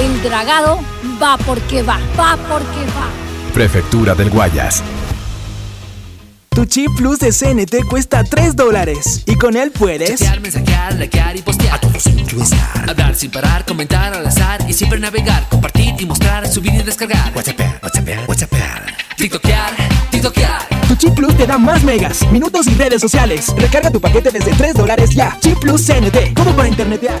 El dragado va porque va, va porque va. Prefectura del Guayas. Tu chip plus de CNT cuesta 3 dólares y con él puedes chatear, mensajear, likear y postear. A todos Hablar sin parar, comentar al azar y siempre navegar, compartir y mostrar, subir y descargar. WhatsApp, WhatsApp, WhatsApp. TikTokear, TikTokear. Tu chip plus te da más megas, minutos y redes sociales. Recarga tu paquete desde 3 dólares ya. Chip plus CNT, como para internetear.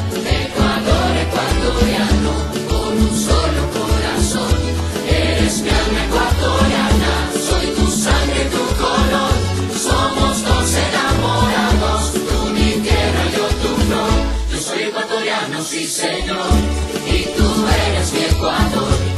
ecuatoriano con un solo corazón. Eres mi alma ecuatoriana, soy tu sangre, tu color. Somos dos enamorados, tú mi tierra, yo tu flor. Yo soy ecuatoriano, sí señor, y tú eres mi Ecuador.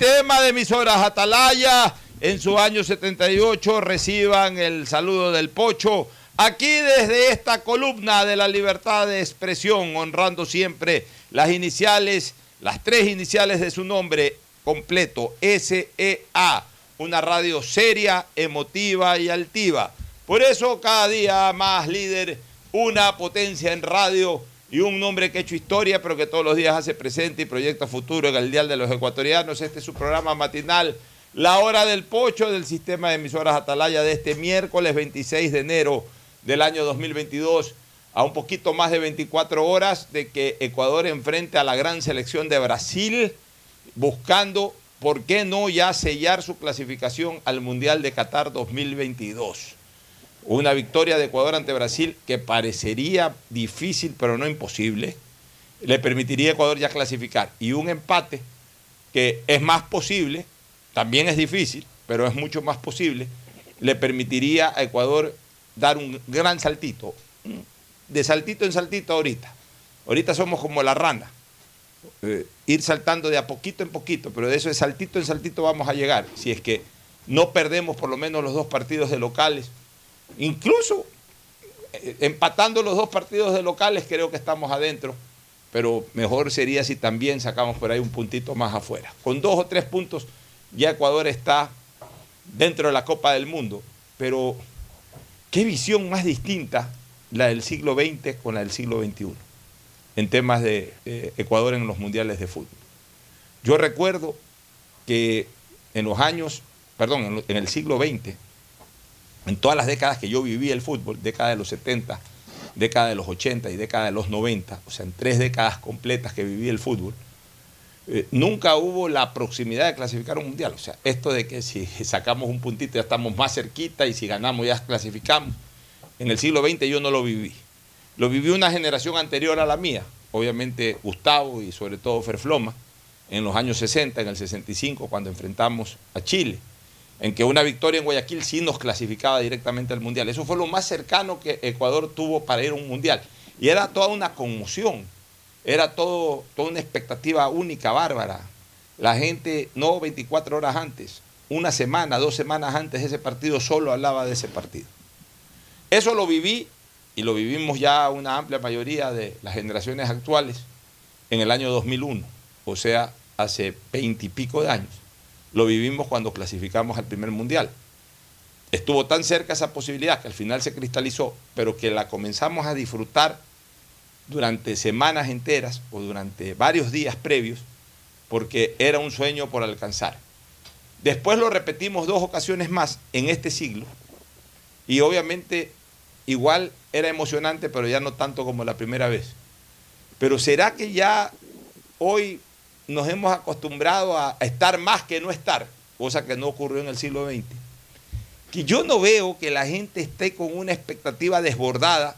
Sistema de Emisoras Atalaya. En su año 78 reciban el saludo del Pocho Aquí desde esta columna de la libertad de expresión, honrando siempre las iniciales, las tres iniciales de su nombre completo, SEA, una radio seria, emotiva y altiva. Por eso cada día más líder, una potencia en radio y un nombre que ha hecho historia, pero que todos los días hace presente y proyecta futuro en el Dial de los Ecuatorianos. Este es su programa matinal, La Hora del Pocho del sistema de emisoras Atalaya de este miércoles 26 de enero del año 2022, a un poquito más de 24 horas de que Ecuador enfrente a la gran selección de Brasil, buscando, ¿por qué no ya sellar su clasificación al Mundial de Qatar 2022? Una victoria de Ecuador ante Brasil que parecería difícil, pero no imposible, le permitiría a Ecuador ya clasificar. Y un empate que es más posible, también es difícil, pero es mucho más posible, le permitiría a Ecuador dar un gran saltito. De saltito en saltito ahorita. Ahorita somos como la rana. Eh, ir saltando de a poquito en poquito, pero de eso de saltito en saltito vamos a llegar. Si es que no perdemos por lo menos los dos partidos de locales. Incluso eh, empatando los dos partidos de locales creo que estamos adentro. Pero mejor sería si también sacamos por ahí un puntito más afuera. Con dos o tres puntos ya Ecuador está dentro de la Copa del Mundo. Pero ¿Qué visión más distinta la del siglo XX con la del siglo XXI en temas de eh, Ecuador en los mundiales de fútbol? Yo recuerdo que en los años, perdón, en, el siglo XX, en todas las décadas que yo viví el fútbol, década de los 70, década de los 80 y década de los 90, o sea, en tres décadas completas que viví el fútbol, eh, nunca hubo la proximidad de clasificar un mundial. O sea, esto de que si sacamos un puntito ya estamos más cerquita y si ganamos ya clasificamos. En el siglo XX yo no lo viví. Lo vivió una generación anterior a la mía, obviamente Gustavo y sobre todo Ferfloma, en los años 60, en el 65, cuando enfrentamos a Chile, en que una victoria en Guayaquil sí nos clasificaba directamente al Mundial. Eso fue lo más cercano que Ecuador tuvo para ir a un Mundial. Y era toda una conmoción era todo, toda una expectativa única, bárbara. La gente, no 24 horas antes, una semana, dos semanas antes de ese partido, solo hablaba de ese partido. Eso lo viví y lo vivimos ya una amplia mayoría de las generaciones actuales en el año 2001, o sea, hace veinte y pico de años. Lo vivimos cuando clasificamos al primer mundial. Estuvo tan cerca esa posibilidad que al final se cristalizó, pero que la comenzamos a disfrutar durante semanas enteras o durante varios días previos, porque era un sueño por alcanzar. Después lo repetimos dos ocasiones más en este siglo, y obviamente igual era emocionante, pero ya no tanto como la primera vez. Pero ¿será que ya hoy nos hemos acostumbrado a estar más que no estar? Cosa que no ocurrió en el siglo XX. Que yo no veo que la gente esté con una expectativa desbordada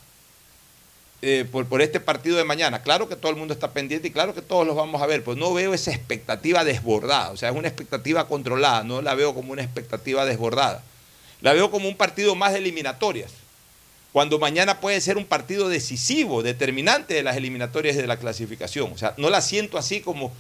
eh, por, este partido de mañana. Claro que todo el mundo está pendiente y claro que todos los vamos a ver, pues no veo esa expectativa desbordada, o sea, es una expectativa controlada, no la veo como una expectativa desbordada. La veo como un partido más de eliminatorias, cuando mañana puede ser un partido decisivo, determinante de las eliminatorias de la clasificación. O sea, no la siento así como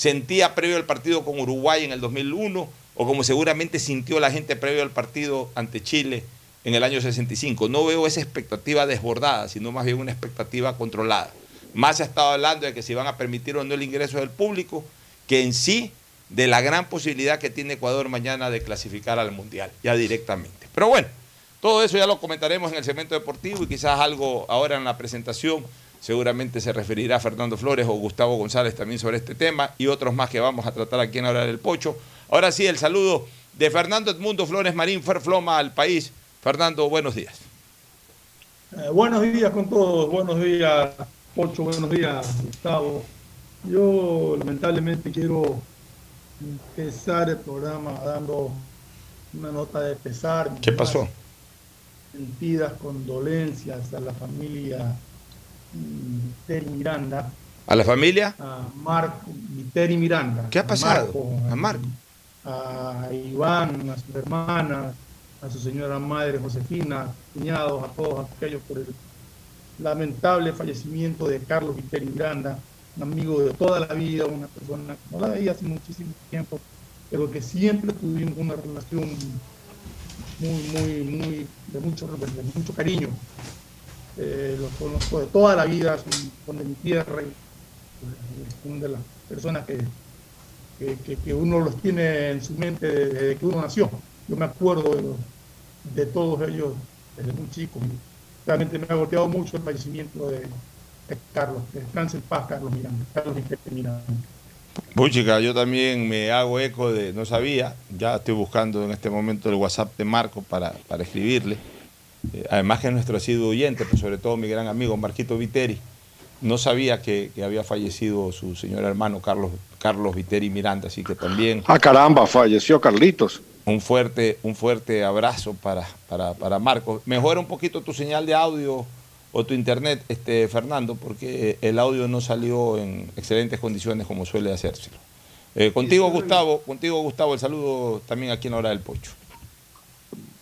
sentía previo al partido con Uruguay en el 2001 o como seguramente sintió la gente previo al partido ante Chile en el año 65. No veo esa expectativa desbordada, sino más bien una expectativa controlada. Más se ha estado hablando de que si van a permitir o no el ingreso del público, que en sí de la gran posibilidad que tiene Ecuador mañana de clasificar al Mundial, ya directamente. Pero bueno, todo eso ya lo comentaremos en el segmento deportivo y quizás algo ahora en la presentación. Seguramente se referirá Fernando Flores o Gustavo González también sobre este tema y otros más que vamos a tratar aquí en Hora del Pocho. Ahora sí, el saludo de Fernando Edmundo Flores Marín Ferfloma al país Fernando, buenos días. Eh, buenos días con todos, buenos días, Pocho, buenos días, Gustavo. Yo lamentablemente quiero empezar el programa dando una nota de pesar. ¿Qué pasó? Sentidas condolencias a la familia Viteri Miranda. ¿A la familia? A Marco Viteri Miranda. ¿Qué ha pasado? a Marco. A Iván, a su hermana, a su señora madre Josefina, cuñados, a todos aquellos por el lamentable fallecimiento de Carlos Viteri Granda, un amigo de toda la vida, una persona que no la veía hace muchísimo tiempo, pero que siempre tuvimos una relación muy, muy, muy, de mucho, de mucho cariño. Eh, los conozco de toda la vida, son, de mi tierra, y, eh, son de las personas que, que, uno los tiene en su mente desde que uno nació. Yo me acuerdo de, todos ellos desde muy chico. Realmente me ha golpeado mucho el fallecimiento de, Carlos. Descanse en paz, Carlos Miranda. Carlos Miranda. Puchica, yo también me hago eco de, no sabía, ya estoy buscando en este momento el WhatsApp de Marco para, para escribirle. Eh, además que es nuestro asiduo oyente, pero sobre todo mi gran amigo Marquito Viteri. No sabía que, que había fallecido su señor hermano Carlos, Carlos Viteri Miranda, así que también Ah, caramba, falleció Carlitos. un fuerte, un fuerte abrazo para, para, para Marco. Mejora un poquito tu señal de audio o tu internet, este, Fernando, porque el audio no salió en excelentes condiciones como suele hacérselo. Eh, contigo, Gustavo, contigo, Gustavo, el saludo también aquí en la hora del pocho.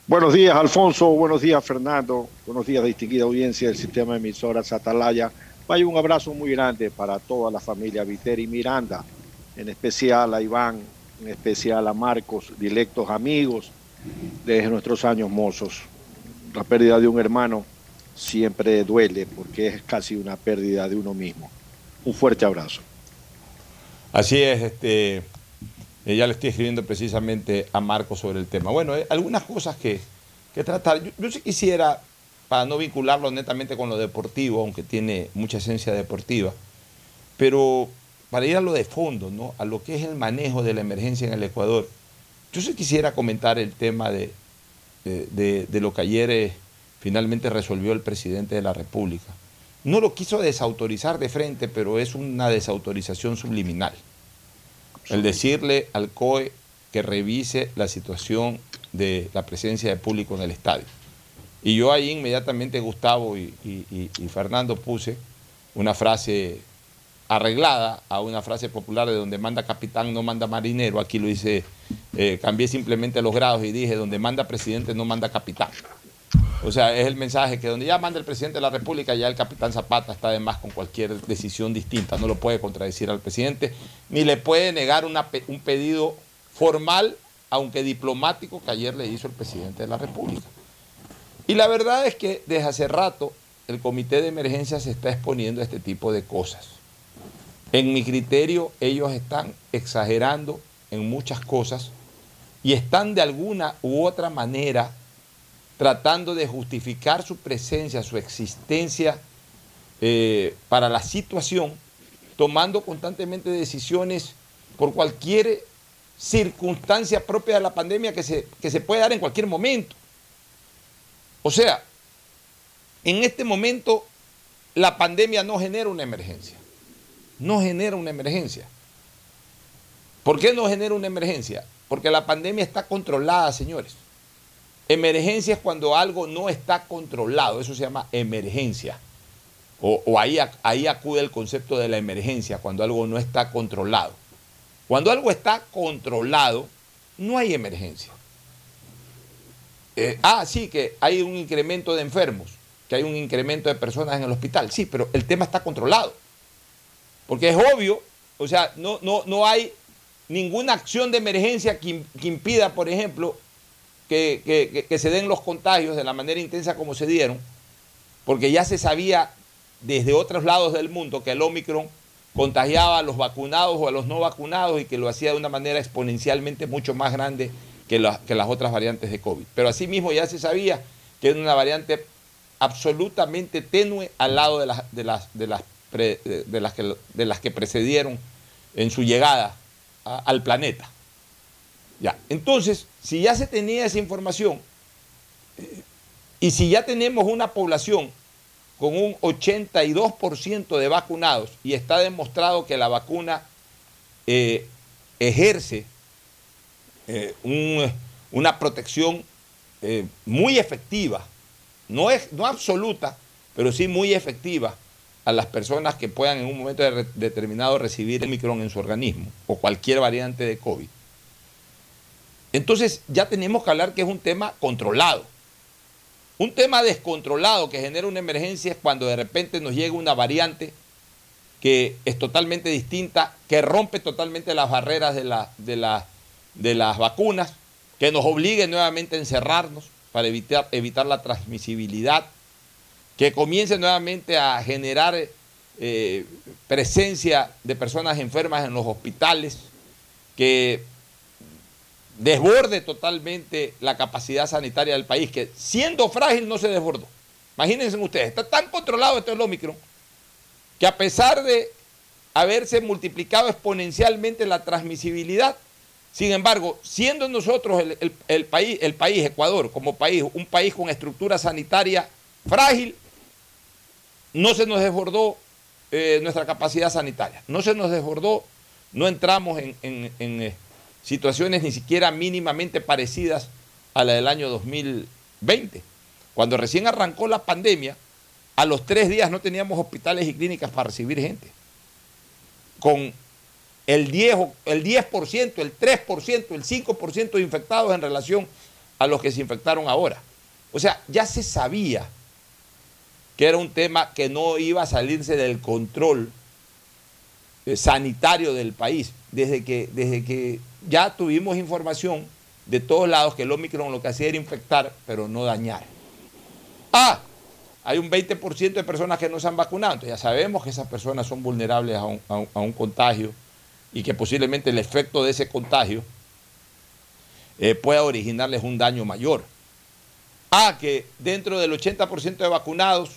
Buenos días, Alfonso. Buenos días, Fernando. Buenos días, distinguida audiencia del sistema de emisoras Atalaya. Vaya un abrazo muy grande para toda la familia Viteri Miranda, en especial a Iván, en especial a Marcos, directos amigos desde nuestros años mozos. La pérdida de un hermano siempre duele porque es casi una pérdida de uno mismo. Un fuerte abrazo. Así es, este, eh, ya le estoy escribiendo precisamente a Marco sobre el tema. Bueno, eh, algunas cosas que, tratar. Yo, sí quisiera, para no vincularlo netamente con lo deportivo, aunque tiene mucha esencia deportiva, pero para ir a lo de fondo, ¿no? a lo que es el manejo de la emergencia en el Ecuador, yo sí quisiera comentar el tema de lo que ayer eh, finalmente resolvió el presidente de la República. No lo quiso desautorizar de frente, pero es una desautorización subliminal. El decirle al COE que revise la situación de la presencia de público en el estadio. Y yo ahí inmediatamente, Gustavo y, y- y- y Fernando, puse una frase arreglada a una frase popular de donde manda capitán no manda marinero. Aquí lo hice, eh, cambié simplemente los grados y dije donde manda presidente no manda capitán. O sea, es el mensaje que donde ya manda el presidente de la República, ya el capitán Zapata está de más con cualquier decisión distinta. No lo puede contradecir al presidente, ni le puede negar un pedido formal, aunque diplomático, que ayer le hizo el presidente de la República. Y la verdad es que desde hace rato el comité de emergencia se está exponiendo a este tipo de cosas. En mi criterio, ellos están exagerando en muchas cosas y están de alguna u otra manera tratando de justificar su presencia, su existencia eh, para la situación, tomando constantemente decisiones por cualquier circunstancia propia de la pandemia que se, que se puede dar en cualquier momento. O sea, en este momento la pandemia no genera una emergencia. No genera una emergencia. ¿Por qué no genera una emergencia? Porque la pandemia está controlada, señores. Emergencia es cuando algo no está controlado, eso se llama emergencia. O, ahí, ahí acude el concepto de la emergencia, cuando algo no está controlado. Cuando algo está controlado, no hay emergencia. Eh, ah, sí, que hay un incremento de enfermos, que hay un incremento de personas en el hospital. Sí, pero el tema está controlado. Porque es obvio, o sea, no, no, no hay ninguna acción de emergencia que, que impida, por ejemplo, que, que- que- se den los contagios de la manera intensa como se dieron, porque ya se sabía desde otros lados del mundo que el Omicron contagiaba a los vacunados o a los no vacunados y que lo hacía de una manera exponencialmente mucho más grande que, la- que las otras variantes de COVID. Pero asimismo ya se sabía que era una variante absolutamente tenue al lado de las, de las, de las, pre- de- las, que, de las que precedieron en su llegada al planeta. Entonces, si ya se tenía esa información eh, y si ya tenemos una población con un 82% de vacunados y está demostrado que la vacuna eh, ejerce eh, un- una protección muy efectiva, no, es, no absoluta, pero sí muy efectiva a las personas que puedan en un momento de- determinado recibir el micrón en su organismo o cualquier variante de COVID. Entonces ya tenemos que hablar que es un tema controlado. Un tema descontrolado que genera una emergencia es cuando de repente nos llega una variante que es totalmente distinta, que rompe totalmente las barreras de, de, de las vacunas que nos obligue nuevamente a encerrarnos para evitar, evitar la transmisibilidad, que comience nuevamente a generar eh, presencia de personas enfermas en los hospitales, que desborde totalmente la capacidad sanitaria del país, que siendo frágil no se desbordó. Imagínense ustedes, está tan controlado esto el Omicron que a pesar de haberse multiplicado exponencialmente la transmisibilidad, sin embargo, siendo nosotros el, país, el país, Ecuador, como país, un país con estructura sanitaria frágil, no se nos desbordó eh, nuestra capacidad sanitaria, no se nos desbordó, no entramos en, situaciones ni siquiera mínimamente parecidas a la del año 2020. Cuando recién arrancó la pandemia, a los tres días no teníamos hospitales y clínicas para recibir gente. Con el 10%, el, 10%, el 3%, el 5% de infectados en relación a los que se infectaron ahora. O sea, ya se sabía que era un tema que no iba a salirse del control eh, sanitario del país, desde que, desde que ya tuvimos información de todos lados que el Omicron lo que hacía era infectar, pero no dañar. Ah, hay un 20% de personas que no se han vacunado. Ya sabemos que esas personas son vulnerables a un, contagio y que posiblemente el efecto de ese contagio eh, pueda originarles un daño mayor. Ah, que dentro del 80% de vacunados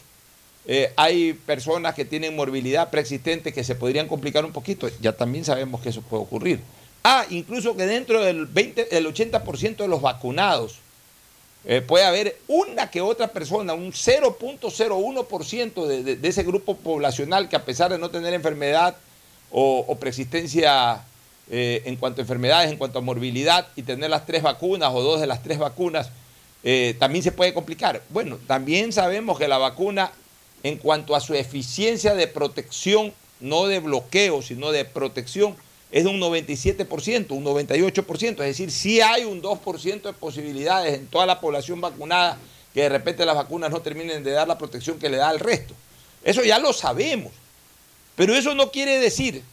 eh, hay personas que tienen morbilidad preexistente que se podrían complicar un poquito. Ya también sabemos que eso puede ocurrir. Ah, incluso que dentro del, 20, del 80% de los vacunados eh, puede haber una que otra persona, un 0.01% de, de, ese grupo poblacional que a pesar de no tener enfermedad o, o persistencia eh, en cuanto a enfermedades, en cuanto a morbilidad y tener las tres vacunas o dos de las tres vacunas, eh, también se puede complicar. Bueno, también sabemos que la vacuna en cuanto a su eficiencia de protección, no de bloqueo, sino de protección, es de un 97%, un 98%, es decir, sí hay un 2% de posibilidades en toda la población vacunada que de repente las vacunas no terminen de dar la protección que le da al resto. Eso ya lo sabemos. Pero eso no quiere decir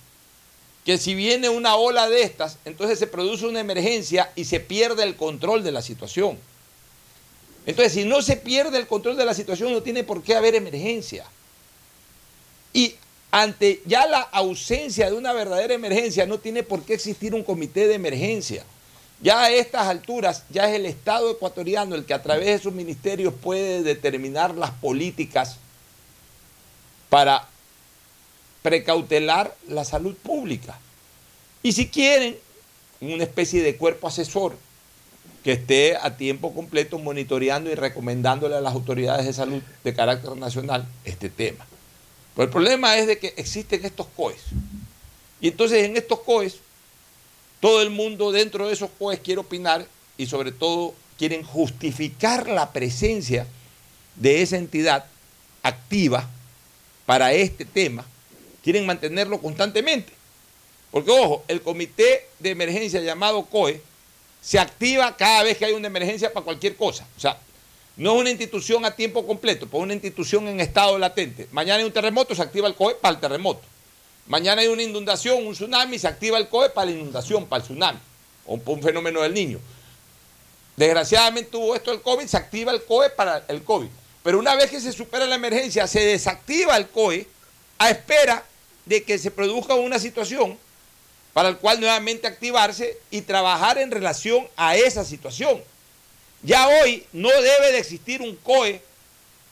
que si viene una ola de estas, entonces se produce una emergencia y se pierde el control de la situación. Entonces, si no se pierde el control de la situación, no tiene por qué haber emergencia. Y ante ya la ausencia de una verdadera emergencia, no tiene por qué existir un comité de emergencia. Ya a estas alturas, ya es el Estado ecuatoriano el que a través de sus ministerios puede determinar las políticas para precautelar la salud pública. Y si quieren, una especie de cuerpo asesor que esté a tiempo completo monitoreando y recomendándole a las autoridades de salud de carácter nacional este tema. El problema es de que existen estos COEs. Y entonces en estos COEs, todo el mundo dentro de esos COEs quiere opinar y sobre todo quieren justificar la presencia de esa entidad activa para este tema, quieren mantenerlo constantemente. Porque ojo, el comité de emergencia llamado COE se activa cada vez que hay una emergencia para cualquier cosa. O sea, no es una institución a tiempo completo, pues una institución en estado latente. Mañana hay un terremoto, se activa el COE para el terremoto. Mañana hay una inundación, un tsunami, se activa el COE para la inundación, para el tsunami, o un fenómeno del niño. Desgraciadamente tuvo esto el COVID, se activa el COE para el COVID. Pero una vez que se supera la emergencia, se desactiva el COE a espera de que se produzca una situación para el cual nuevamente activarse y trabajar en relación a esa situación. Ya hoy no debe de existir un COE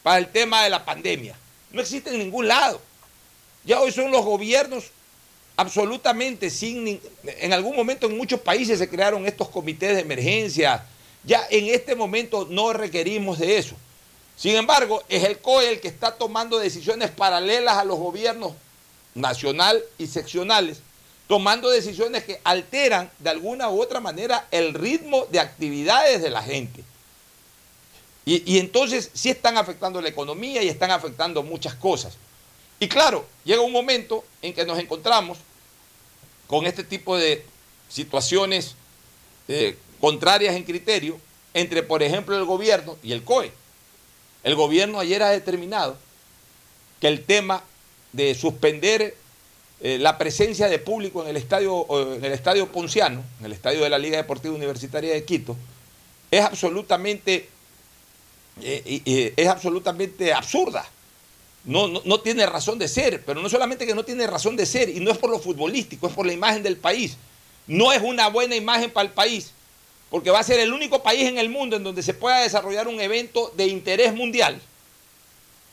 para el tema de la pandemia. No existe en ningún lado. Ya hoy son los gobiernos absolutamente sin... En algún momento en muchos países se crearon estos comités de emergencia. Ya en este momento no requerimos de eso. Sin embargo, es el COE el que está tomando decisiones paralelas a los gobiernos nacional y seccionales tomando decisiones que alteran de alguna u otra manera el ritmo de actividades de la gente. Y, entonces sí están afectando la economía y están afectando muchas cosas. Y claro, llega un momento en que nos encontramos con este tipo de situaciones eh, contrarias en criterio entre, por ejemplo, el gobierno y el COE. El gobierno ayer ha determinado que el tema de suspender eh, la presencia de público en el estadio, en el estadio Ponciano, en el estadio de la Liga Deportiva Universitaria de Quito, es absolutamente, es absolutamente absurda. No, no, no, tiene razón de ser, pero no solamente que no tiene razón de ser, y no es por lo futbolístico, es por la imagen del país. No es una buena imagen para el país, porque va a ser el único país en el mundo en donde se pueda desarrollar un evento de interés mundial,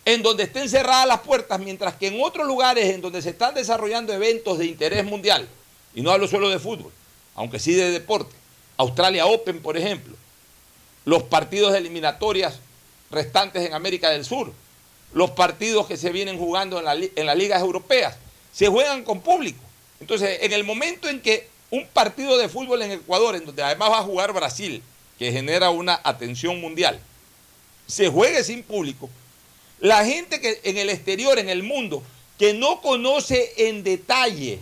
en donde estén cerradas las puertas, mientras que en otros lugares en donde se están desarrollando eventos de interés mundial, y no hablo solo de fútbol, aunque sí de deporte, Australia Open, por ejemplo, los partidos de eliminatorias restantes en América del Sur, los partidos que se vienen jugando en, las ligas europeas, se juegan con público. Entonces, en el momento en que un partido de fútbol en Ecuador, en donde además va a jugar Brasil, que genera una atención mundial, se juegue sin público, la gente que en el exterior, en el mundo, que no conoce en detalle,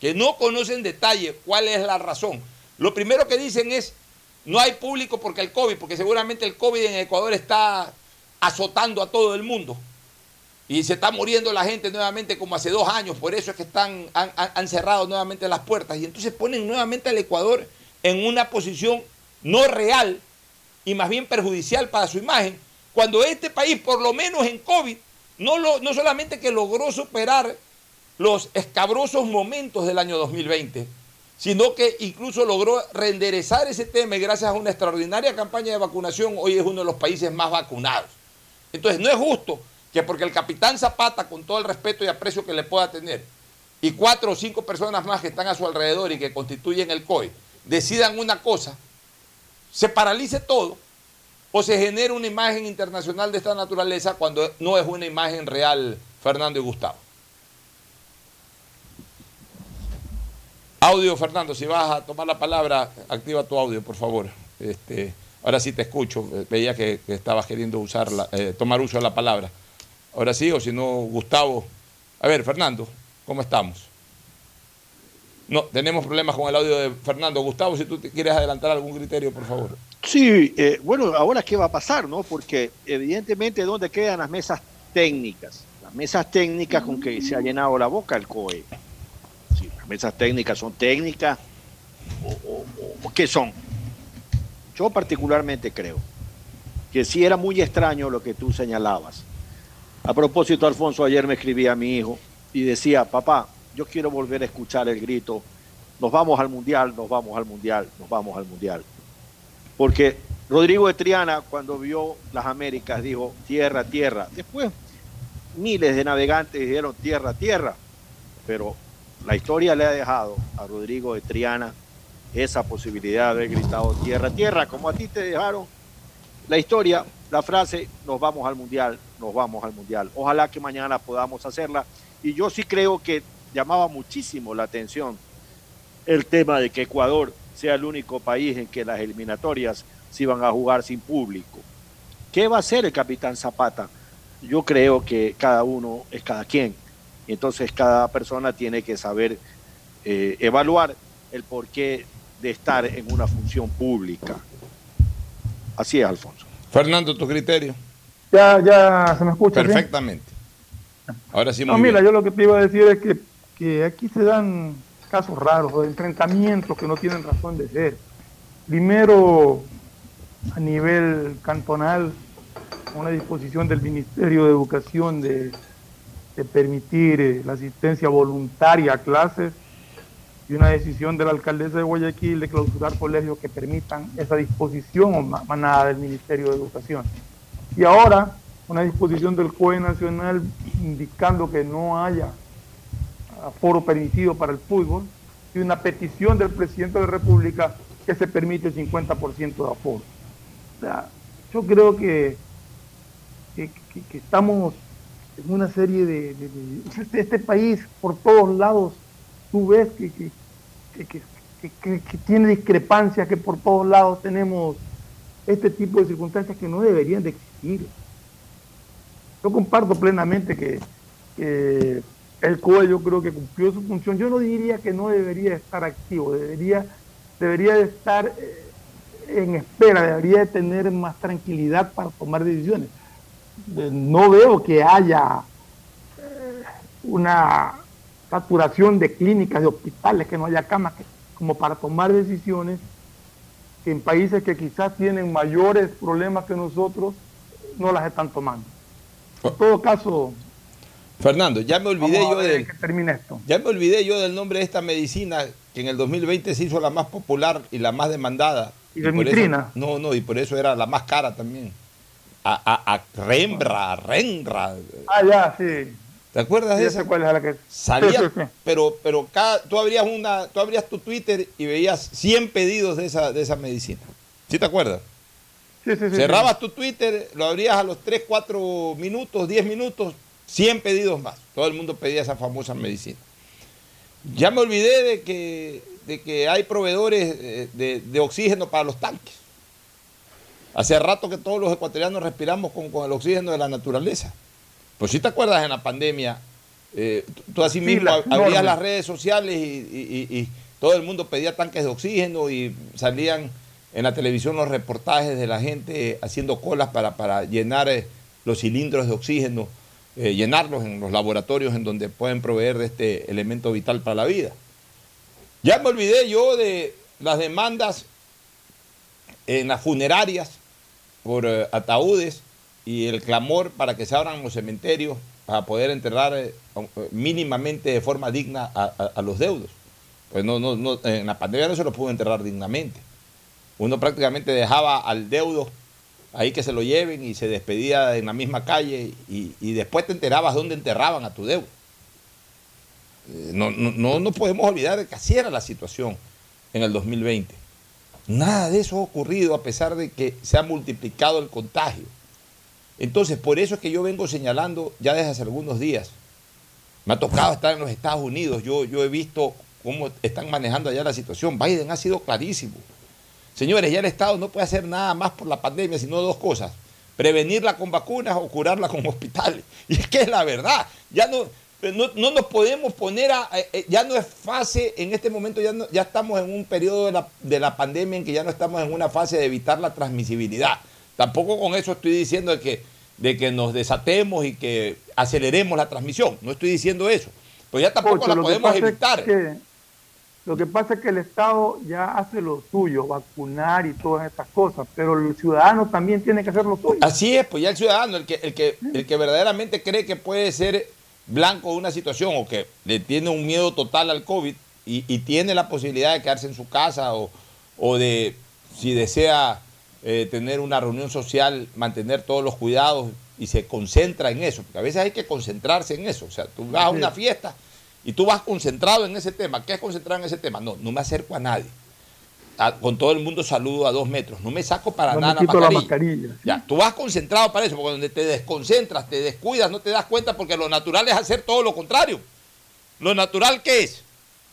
que no conoce en detalle cuál es la razón, lo primero que dicen es, no hay público porque el COVID, porque seguramente el COVID en Ecuador está azotando a todo el mundo. Y se está muriendo la gente nuevamente como hace dos años, por eso es que están, han, cerrado nuevamente las puertas. Y entonces ponen nuevamente al Ecuador en una posición no real y más bien perjudicial para su imagen, cuando este país, por lo menos en COVID, no, no solamente que logró superar los escabrosos momentos del año 2020, sino que incluso logró reenderezar ese tema y gracias a una extraordinaria campaña de vacunación, hoy es uno de los países más vacunados. Entonces, no es justo que porque el capitán Zapata, con todo el respeto y aprecio que le pueda tener, y cuatro o cinco personas más que están a su alrededor y que constituyen el COE, decidan una cosa, se paralice todo o se genere una imagen internacional de esta naturaleza cuando no es una imagen real, Fernando y Gustavo. Audio, Fernando, si vas a tomar la palabra, activa tu audio, por favor. Este, Ahora sí te escucho. Veía que, estabas queriendo usar eh, tomar uso de la palabra. Ahora sí, o si no, Gustavo. A ver, Fernando, ¿cómo estamos? No, tenemos problemas con el audio de Fernando. Gustavo, si tú quieres adelantar algún criterio, por favor. Sí, eh, bueno, ahora qué va a pasar, ¿no? Porque evidentemente, ¿dónde quedan las mesas técnicas? Las mesas técnicas con que se ha llenado la boca el COE. Sí, las mesas técnicas son técnicas o qué son? Yo particularmente creo que sí era muy extraño lo que tú señalabas. A propósito, Alfonso, ayer me escribía a mi hijo y decía, papá, yo quiero volver a escuchar el grito, nos vamos al mundial, nos vamos al mundial, nos vamos al mundial. Porque Rodrigo de Triana, cuando vio las Américas, dijo, tierra, tierra. Después, miles de navegantes dijeron, tierra, tierra. Pero la historia le ha dejado a Rodrigo de Triana esa posibilidad de haber gritado tierra, tierra, como a ti te dejaron la historia, la frase, nos vamos al mundial, nos vamos al mundial. Ojalá que mañana podamos hacerla. Y yo sí creo que llamaba muchísimo la atención el tema de que Ecuador sea el único país en que las eliminatorias se iban a jugar sin público. ¿Qué va a hacer el capitán Zapata? Yo creo que cada uno es cada quien. Entonces cada persona tiene que saber eh, evaluar el por qué de estar en una función pública. Así es, Alfonso. Fernando, tu criterio. Ya, ya se me escucha. Perfectamente. Ahora sí, No, mira, yo lo que te iba a decir es que, que aquí se dan casos raros, de enfrentamientos que no tienen razón de ser. Primero, a nivel cantonal, una disposición del Ministerio de Educación de, de permitir eh, la asistencia voluntaria a clases y una decisión de la alcaldesa de Guayaquil de clausurar colegios que permitan esa disposición o manada del Ministerio de Educación. Y ahora una disposición del COE Nacional indicando que no haya aforo permitido para el fútbol y una petición del presidente de la República que se permite el 50% de aforo. Yo creo que, que, estamos en una serie de, este país por todos lados tú ves que, que, tiene discrepancia, que por todos lados tenemos este tipo de circunstancias que no deberían de existir. Yo comparto plenamente que, el COE yo creo que cumplió su función. Yo no diría que no debería estar activo, debería, debería de estar eh, en espera, debería de tener más tranquilidad para tomar decisiones. Eh, no veo que haya eh, una saturación de clínicas, de hospitales, que no haya camas, que- como para tomar decisiones en países que quizás tienen mayores problemas que nosotros, no las están tomando. En todo caso, Fernando, ya me olvidé a yo del, esto. ya me olvidé yo del nombre de esta medicina que en el 2020 se hizo la más popular y la más demandada. ¿Y eso- no, no, y por eso era la más cara también. A, a, a Rembra, Renra. Ah, ya, sí. ¿Te acuerdas Sí, de esa? cuál es la que... Salía, Sí, sí, sí. pero, pero cada, tú abrías una, tú abrías tu Twitter y veías 100 pedidos de esa, de esa medicina. ¿Sí te acuerdas? Sí, sí, sí, Cerrabas tu Twitter, lo abrías a los 3, 4 minutos, 10 minutos, 100 pedidos más. Todo el mundo pedía esa famosa medicina. Ya me olvidé de que, de que hay proveedores eh, de, de oxígeno para los tanques. Hace rato que todos los ecuatorianos respiramos con, con el oxígeno de la naturaleza. Pues si te acuerdas en la pandemia, eh, tú- así mismo abrías las redes sociales y, y- y- y todo el mundo pedía tanques de oxígeno y salían en la televisión los reportajes de la gente haciendo colas para, para llenar eh, los cilindros de oxígeno, eh, llenarlos en los laboratorios en donde pueden proveer de este elemento vital para la vida. Ya me olvidé yo de las demandas en las funerarias por eh, ataúdes y el clamor para que se abran los cementerios para poder enterrar eh, mínimamente de forma digna a los deudos. Pues no, no, no, en la pandemia no se los pudo enterrar dignamente. Uno prácticamente dejaba al deudo ahí que se lo lleven y se despedía en la misma calle y, y después te enterabas dónde enterraban a tu deudo. Eh, No, no, no, no podemos olvidar de que así era la situación en el 2020. Nada de eso ha ocurrido a pesar de que se ha multiplicado el contagio. Entonces, por eso es que yo vengo señalando ya desde hace algunos días. Me ha tocado estar en los Estados Unidos, yo, yo he visto cómo están manejando allá la situación. Biden ha sido clarísimo. Señores, ya el Estado no puede hacer nada más por la pandemia, sino dos cosas. Prevenirla con vacunas o curarla con hospitales. Y es que es la verdad. Ya no, no, no nos podemos poner a... eh, eh, Ya no es fase, en este momento ya, no- ya estamos en un periodo de la, de la pandemia en que ya no estamos en una fase de evitar la transmisibilidad. Tampoco con eso estoy diciendo de que, de que nos desatemos y que aceleremos la transmisión. No estoy diciendo eso. Pero ya tampoco la podemos es evitar. que- lo que pasa es que el Estado ya hace lo suyo, vacunar y todas estas cosas, pero el ciudadano también tiene que hacer lo suyo. Así es, pues ya el ciudadano, el que, el que, el que verdaderamente cree que puede ser blanco de una situación o que le tiene un miedo total al COVID y, y tiene la posibilidad de quedarse en su casa o, o de, si desea eh, tener una reunión social, mantener todos los cuidados y se concentra en eso, porque a veces hay que concentrarse en eso. O sea, tú vas a una fiesta y tú vas concentrado en ese tema. ¿Qué es concentrar en ese tema? No, no me acerco a nadie. A- con todo el mundo saludo a dos metros. No me saco para No me nada quito la mascarilla. Ya, tú vas concentrado para eso, porque donde te desconcentras, te descuidas, no te das cuenta, porque lo natural es hacer todo lo contrario. Lo natural, ¿qué es?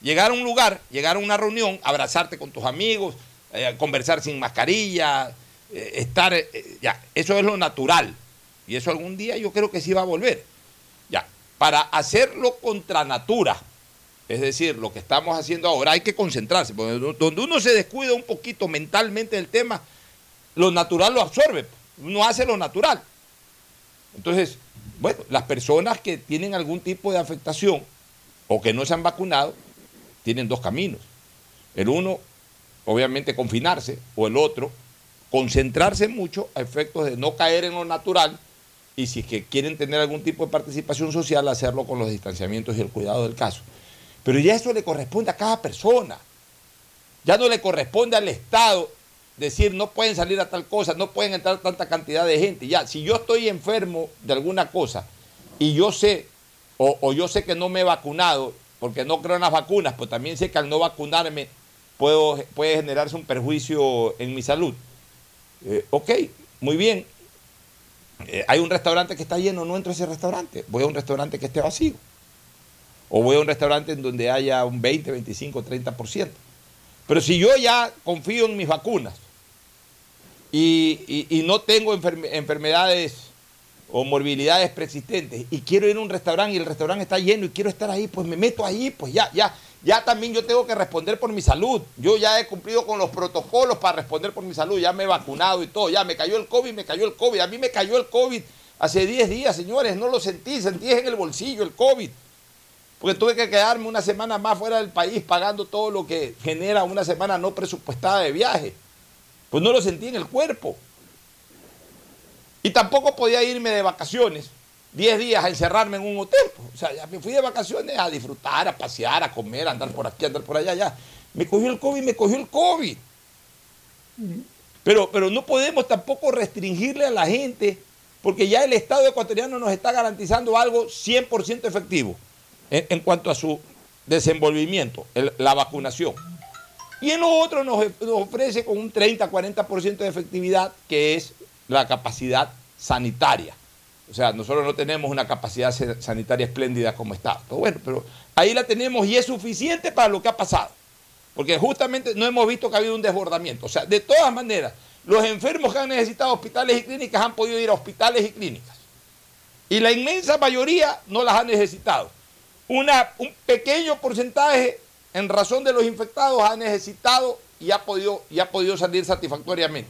Llegar a un lugar, llegar a una reunión, abrazarte con tus amigos, eh, conversar sin mascarilla, eh, estar, eh, ya, eso es lo natural. Y eso algún día yo creo que sí va a volver. Ya, para hacerlo contra natura, es decir, lo que estamos haciendo ahora, hay que concentrarse, porque donde uno se descuida un poquito mentalmente del tema, lo natural lo absorbe, uno hace lo natural. Entonces, bueno, las personas que tienen algún tipo de afectación o que no se han vacunado, tienen dos caminos. El uno, obviamente, confinarse, o el otro, concentrarse mucho a efectos de no caer en lo natural y si es que quieren tener algún tipo de participación social, hacerlo con los distanciamientos y el cuidado del caso. Pero ya eso le corresponde a cada persona. Ya no le corresponde al Estado decir no pueden salir a tal cosa, no pueden entrar tanta cantidad de gente. Ya, si yo estoy enfermo de alguna cosa y yo sé, o, yo sé que no me he vacunado porque no creo en las vacunas, pues también sé que al no vacunarme puedo, puede generarse un perjuicio en mi salud. Eh, ok, muy bien. Eh, hay un restaurante que está lleno, no entro a ese restaurante. Voy a un restaurante que esté vacío. O voy a un restaurante en donde haya un 20, 25, 30%. Pero si yo ya confío en mis vacunas y, no tengo enferme- enfermedades o morbilidades preexistentes y quiero ir a un restaurante y el restaurante está lleno y quiero estar ahí, pues me meto ahí, pues ya, ya, ya también yo tengo que responder por mi salud. Yo ya he cumplido con los protocolos para responder por mi salud, ya me he vacunado y todo, ya me cayó el COVID, me cayó el COVID. A mí me cayó el COVID hace 10 días, señores, no lo sentí, sentí en el bolsillo el COVID. porque tuve que quedarme una semana más fuera del país pagando todo lo que genera una semana no presupuestada de viaje. Pues no lo sentí en el cuerpo. Y tampoco podía irme de vacaciones, 10 días a encerrarme en un hotel. pues. O sea, ya me fui de vacaciones a disfrutar, a pasear, a comer, a andar por aquí, a andar por allá, ya. Me cogió el COVID, me cogió el COVID. Pero, pero no podemos tampoco restringirle a la gente, porque ya el Estado ecuatoriano nos está garantizando algo 100% efectivo en, cuanto a su desenvolvimiento, la vacunación. Y en lo otro nos, nos ofrece con un 30-40% de efectividad, que es la capacidad sanitaria. O sea, nosotros no tenemos una capacidad sa- sanitaria espléndida como Estado. Pero bueno, pero ahí la tenemos y es suficiente para lo que ha pasado. Porque justamente no hemos visto que ha habido un desbordamiento. O sea, de todas maneras, los enfermos que han necesitado hospitales y clínicas han podido ir a hospitales y clínicas. Y la inmensa mayoría no las ha necesitado. Un pequeño porcentaje, en razón de los infectados, ha necesitado y ha podido, y ha podido salir satisfactoriamente.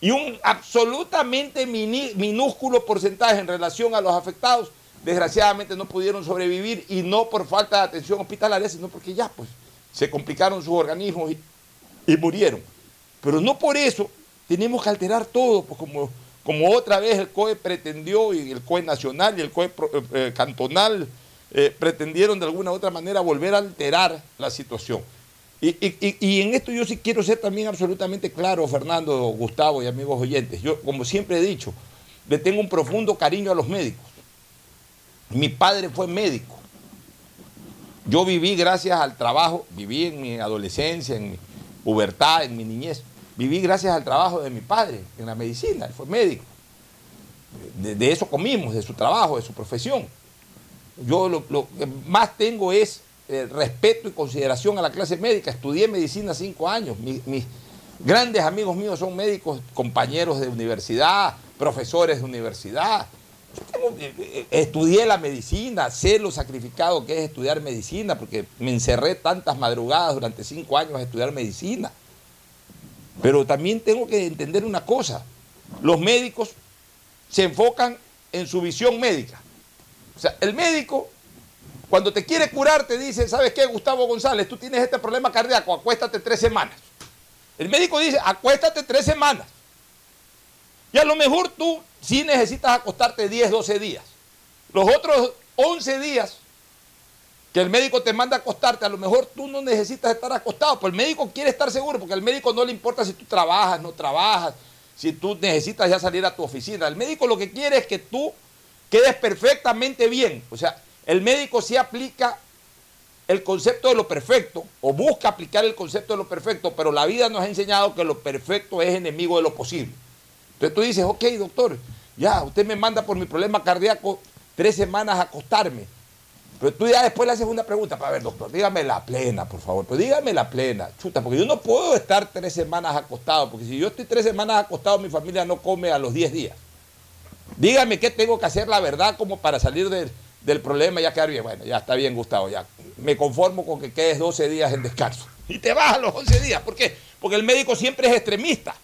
Y un absolutamente minúsculo porcentaje en relación a los afectados, desgraciadamente no pudieron sobrevivir y no por falta de atención hospitalaria, sino porque ya pues se complicaron sus organismos y, y murieron. Pero no por eso tenemos que alterar todo, pues como, como otra vez el COE pretendió, y el COE nacional y el COE eh, cantonal eh, pretendieron de alguna u otra manera volver a alterar la situación. Y, y- en esto yo sí quiero ser también absolutamente claro, Fernando, Gustavo y amigos oyentes. Yo, como siempre he dicho, le tengo un profundo cariño a los médicos. Mi padre fue médico. Yo viví gracias al trabajo, viví en mi adolescencia, en mi pubertad, en mi niñez. Viví gracias al trabajo de mi padre en la medicina, él fue médico. De, de eso comimos, de su trabajo, de su profesión. Yo lo, lo que más tengo es eh, respeto y consideración a la clase médica. Estudié medicina cinco años. Mi- mis grandes amigos míos son médicos, compañeros de universidad, profesores de universidad. Tengo- eh, eh, Estudié la medicina, sé lo sacrificado que es estudiar medicina, porque me encerré tantas madrugadas durante cinco años a estudiar medicina. Pero también tengo que entender una cosa. Los médicos se enfocan en su visión médica. O sea, el médico, cuando te quiere curar, te dice, ¿sabes qué, Gustavo González? Tú tienes este problema cardíaco, acuéstate tres semanas. El médico dice, acuéstate tres semanas. Y a lo mejor tú sí necesitas acostarte 10, 12 días. Los otros 11 días que el médico te manda a acostarte, a lo mejor tú no necesitas estar acostado, pero el médico quiere estar seguro, porque al médico no le importa si tú trabajas, no trabajas, si tú necesitas ya salir a tu oficina. El médico lo que quiere es que tú quedes perfectamente bien. O sea, el médico sí aplica el concepto de lo perfecto, o busca aplicar el concepto de lo perfecto, pero la vida nos ha enseñado que lo perfecto es enemigo de lo posible. Entonces tú dices, ok, doctor, ya, usted me manda por mi problema cardíaco tres semanas a acostarme. Pero tú ya después le haces una pregunta, para ver, doctor, dígame la plena, por favor, pero dígame la plena, chuta, porque yo no puedo estar tres semanas acostado, porque si yo estoy tres semanas acostado, mi familia no come a los 10 días. Dígame qué tengo que hacer la verdad como para salir del, del problema ya quedar bien. Bueno, ya está bien, Gustavo, ya. Me conformo con que quedes 12 días en descanso. Y te vas a los 11 días. ¿Por qué? Porque el médico siempre es extremista.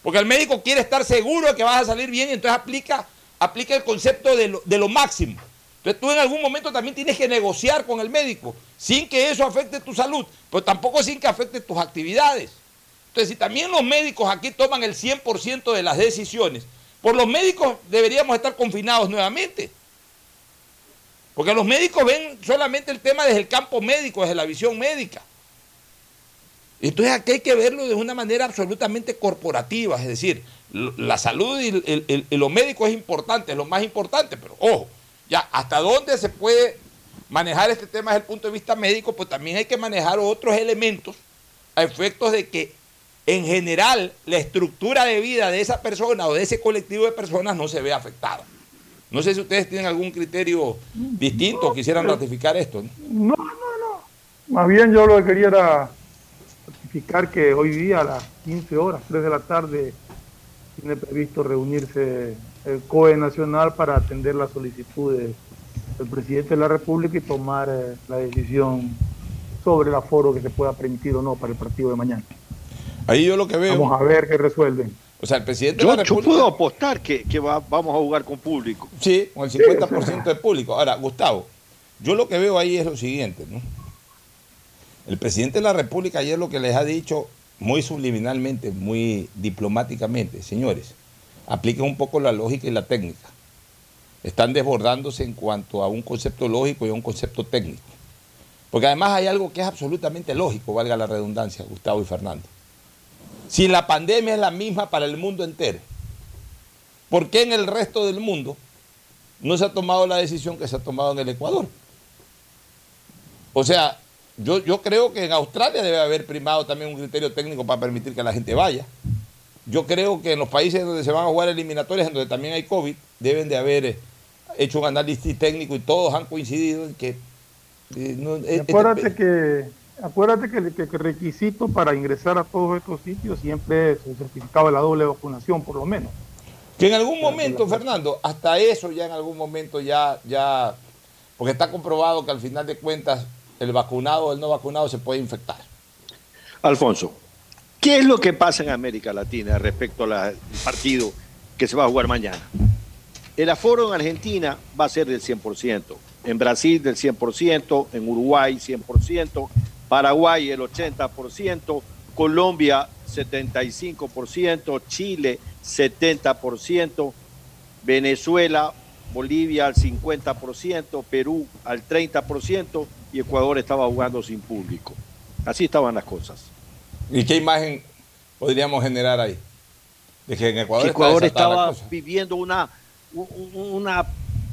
Porque el médico quiere estar seguro de que vas a salir bien y entonces aplica, aplica el concepto de lo, de lo máximo. Entonces tú en algún momento también tienes que negociar con el médico sin que eso afecte tu salud, pero tampoco sin que afecte tus actividades. Entonces si también los médicos aquí toman el 100% de las decisiones, por los médicos deberíamos estar confinados nuevamente. Porque los médicos ven solamente el tema desde el campo médico, desde la visión médica. Entonces aquí hay que verlo de una manera absolutamente corporativa, es decir, la salud y, el- lo médico es importante, es lo más importante, pero ojo, ya hasta dónde se puede manejar este tema desde el punto de vista médico, pues también hay que manejar otros elementos a efectos de que en general la estructura de vida de esa persona o de ese colectivo de personas no se vea afectada. No sé si ustedes tienen algún criterio distinto o quisieran ratificar esto. ¿no? No, no, no. Más bien yo lo que quería era certificar que hoy día a las 15 horas, 3 de la tarde, tiene previsto reunirse el COE Nacional para atender las solicitudes del presidente de la República y tomar eh, la decisión sobre el aforo que se pueda permitir o no para el partido de mañana. Ahí yo lo que veo. Vamos a ver qué resuelven. O sea, el presidente Yo, de la yo República. puedo apostar que, que va- vamos a jugar con público. Sí, con el 50% del público. Ahora, Gustavo, yo lo que veo ahí es lo siguiente, ¿no? El presidente de la República ayer lo que les ha dicho muy subliminalmente, muy diplomáticamente, señores, apliquen un poco la lógica y la técnica. Están desbordándose en cuanto a un concepto lógico y a un concepto técnico. Porque además hay algo que es absolutamente lógico, valga la redundancia, Gustavo y Fernando. Si la pandemia es la misma para el mundo entero, ¿por qué en el resto del mundo no se ha tomado la decisión que se ha tomado en el Ecuador? O sea, yo, yo creo que en Australia debe haber primado también un criterio técnico para permitir que la gente vaya. Yo creo que en los países donde se van a jugar eliminatorias, en donde también hay COVID, deben de haber eh, hecho un análisis técnico y todos han coincidido en que... eh, no- eh, acuérdate que acuérdate que el que- que el requisito para ingresar a todos estos sitios siempre es el certificado de la doble vacunación, por lo menos. Que en algún momento, Fernando, hasta eso ya en algún momento ya, ya, porque está comprobado que al final de cuentas el vacunado o el no vacunado se puede infectar. Alfonso, ¿qué es lo que pasa en América Latina respecto al partido que se va a jugar mañana? El aforo en Argentina va a ser del 100%, en Brasil del 100%, en Uruguay 100%, Paraguay el 80%, Colombia 75%, Chile 70%, Venezuela, Bolivia al 50%, Perú al 30% y Ecuador estaba jugando sin público. Así estaban las cosas. ¿Y qué imagen podríamos generar ahí? De que en Ecuador, que Ecuador estaba viviendo una, una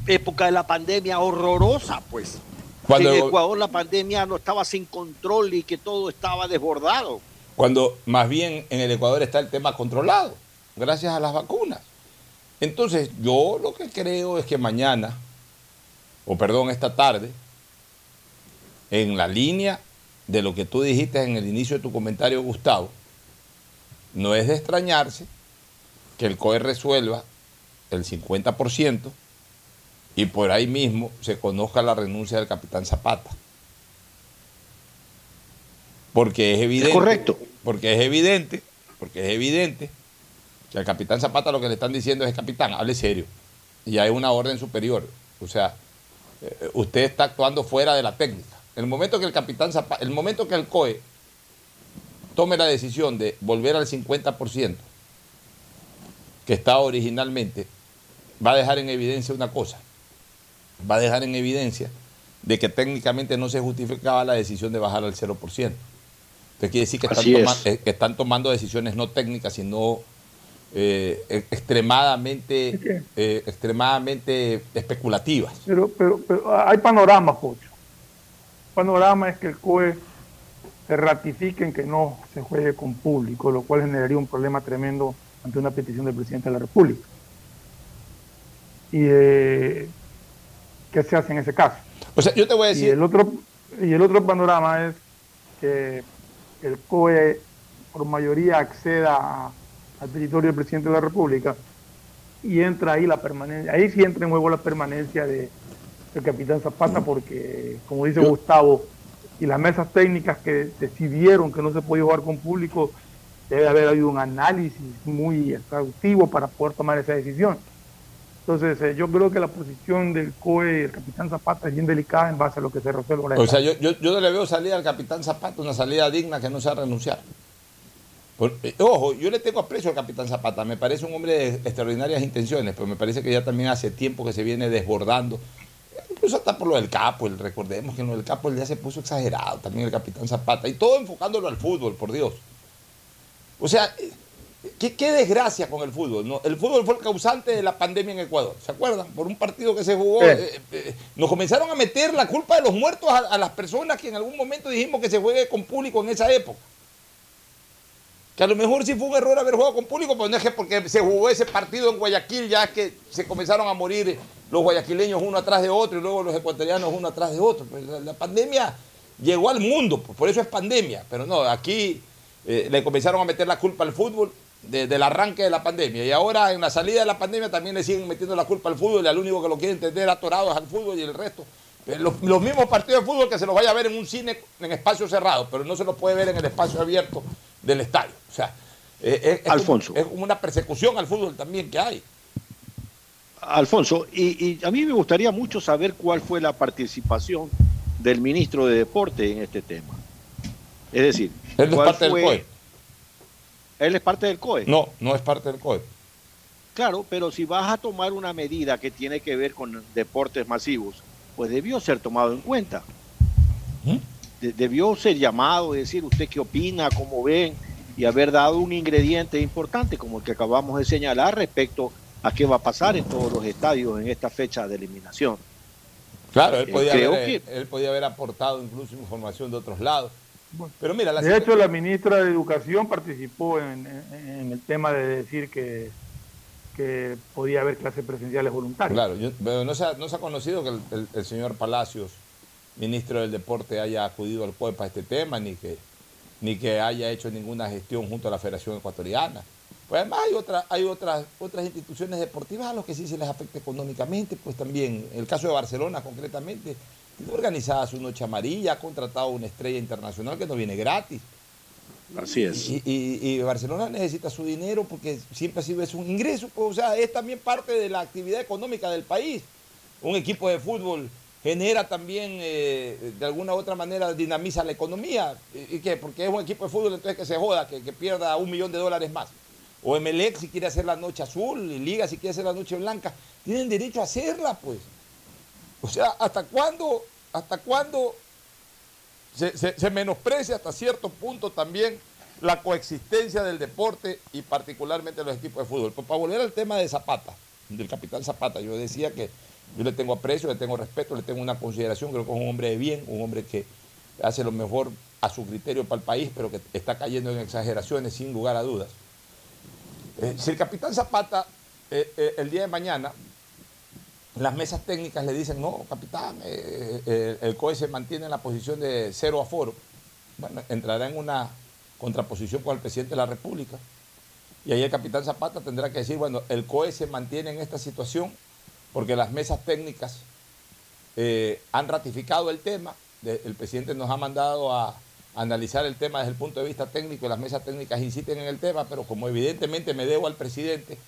época de la pandemia horrorosa, pues. Cuando- en Ecuador la pandemia no estaba sin control y que todo estaba desbordado. Cuando más bien en el Ecuador está el tema controlado, gracias a las vacunas. Entonces, yo lo que creo es que mañana, o perdón, esta tarde, en la línea de lo que tú dijiste en el inicio de tu comentario, Gustavo, no es de extrañarse que el COE resuelva el 50% y por ahí mismo se conozca la renuncia del capitán Zapata. Porque es evidente. correcto. Porque es evidente, porque es evidente que al capitán Zapata lo que le están diciendo es, capitán, hable serio. Y hay una orden superior. O sea, eh, usted está actuando fuera de la técnica. El momento que el capitán Zapata, el momento que el COE tome la decisión de volver al 50% que estaba originalmente, va a dejar en evidencia una cosa. Va a dejar en evidencia de que técnicamente no se justificaba la decisión de bajar al 0%. Entonces quiere decir que están, Así es. toma- eh, que están tomando decisiones no técnicas, sino eh, e- extremadamente, eh, extremadamente especulativas. Pero, pero, pero hay panoramas, Pocho. Panorama es que el COE se ratifique en que no se juegue con público, lo cual generaría un problema tremendo ante una petición del presidente de la República. ¿Y eh, qué se hace en ese caso? O sea, yo te voy a Y el otro, y el otro panorama es que el COE por mayoría acceda al territorio del presidente de la República y entra ahí la permanencia, ahí sí entra en juego la permanencia de, del capitán Zapata porque, como dice Gustavo, y las mesas técnicas que decidieron que no se podía jugar con público, debe haber habido un análisis muy exhaustivo para poder tomar esa decisión. Entonces, eh, yo creo que la posición del COE y del capitán Zapata es bien delicada en base a lo que se resuelva. o sea, yo, yo, yo no le veo salida al capitán Zapata, una salida digna que no sea renunciar. Por- eh, ojo, yo le tengo aprecio al capitán Zapata, me parece un hombre de extraordinarias intenciones, pero me parece que ya también hace tiempo que se viene desbordando. Incluso hasta por lo del capo, el, recordemos que en lo del capo ya se puso exagerado también el capitán Zapata, y todo enfocándolo al fútbol, por Dios. O sea, eh, qué, qué desgracia con el fútbol. ¿no? El fútbol fue el causante de la pandemia en Ecuador, ¿se acuerdan? Por un partido que se jugó, eh, eh, nos comenzaron a meter la culpa de los muertos a, a las personas que en algún momento dijimos que se juegue con público en esa época. Que a lo mejor sí fue un error haber jugado con público, pero no es que porque se jugó ese partido en Guayaquil ya es que se comenzaron a morir los guayaquileños uno atrás de otro y luego los ecuatorianos uno atrás de otro. Pues la, la pandemia llegó al mundo, pues por eso es pandemia. Pero no, aquí eh, le comenzaron a meter la culpa al fútbol desde el arranque de la pandemia. Y ahora en la salida de la pandemia también le siguen metiendo la culpa al fútbol y al único que lo quiere entender atorado es al fútbol y el resto. Los, los mismos partidos de fútbol que se los vaya a ver en un cine en espacio cerrado, pero no se los puede ver en el espacio abierto del estadio. O sea, eh, es, es Alfonso. Es una persecución al fútbol también que hay. Alfonso, y, y a mí me gustaría mucho saber cuál fue la participación del ministro de Deporte en este tema. Es decir, Él es ¿cuál parte del fue- COE. Él es parte del COE. No, no es parte del COE. Claro, pero si vas a tomar una medida que tiene que ver con deportes masivos, pues debió ser tomado en cuenta. ¿Mm? De- debió ser llamado y decir usted qué opina, cómo ven, y haber dado un ingrediente importante como el que acabamos de señalar respecto a qué va a pasar en todos los estadios en esta fecha de eliminación. Claro, él Eh, podía, haber, él podía haber aportado incluso información de otros lados. Pero mira, la De hecho, la ministra de Educación participó en, en- en el tema de decir que, que podía haber clases presenciales voluntarias. Claro, yo- pero no, se ha, no se ha conocido que el, el- el señor Palacios, ministro del Deporte, haya acudido al COE para este tema, ni que, ni que haya hecho ninguna gestión junto a la Federación Ecuatoriana. Pues además hay, otra, hay otras, otras instituciones deportivas a los que sí se les afecta económicamente, pues también, el caso de Barcelona concretamente, tiene organizada su noche amarilla, ha contratado una estrella internacional que no viene gratis. Así es. Y, y- y Barcelona necesita su dinero porque siempre ha sido eso un ingreso, pues, o sea, es también parte de la actividad económica del país. Un equipo de fútbol genera también, eh, de alguna u otra manera, dinamiza la economía. ¿Y, y qué? Porque es un equipo de fútbol, entonces que se joda, que, que pierda un millón de dólares más. O Emelec si quiere hacer la noche azul, y Liga si quiere hacer la noche blanca, tienen derecho a hacerla, pues. O sea, ¿hasta cuándo, hasta cuándo se, menosprecia hasta cierto punto también la coexistencia del deporte y particularmente los equipos de fútbol. Pues para volver al tema de Zapata, del capitán Zapata, yo decía que yo le tengo aprecio, le tengo respeto, le tengo una consideración, creo que es un hombre de bien, un hombre que hace lo mejor a su criterio para el país, pero que está cayendo en exageraciones sin lugar a dudas. Eh, si el capitán Zapata eh, eh, el día de mañana las mesas técnicas le dicen, no, capitán, eh, eh, el COE se mantiene en la posición de cero aforo. Bueno, entrará en una contraposición con el presidente de la República. Y ahí el capitán Zapata tendrá que decir, bueno, el COE se mantiene en esta situación porque las mesas técnicas eh, han ratificado el tema. El presidente nos ha mandado a analizar el tema desde el punto de vista técnico y las mesas técnicas insisten en el tema, pero como evidentemente me debo al presidente,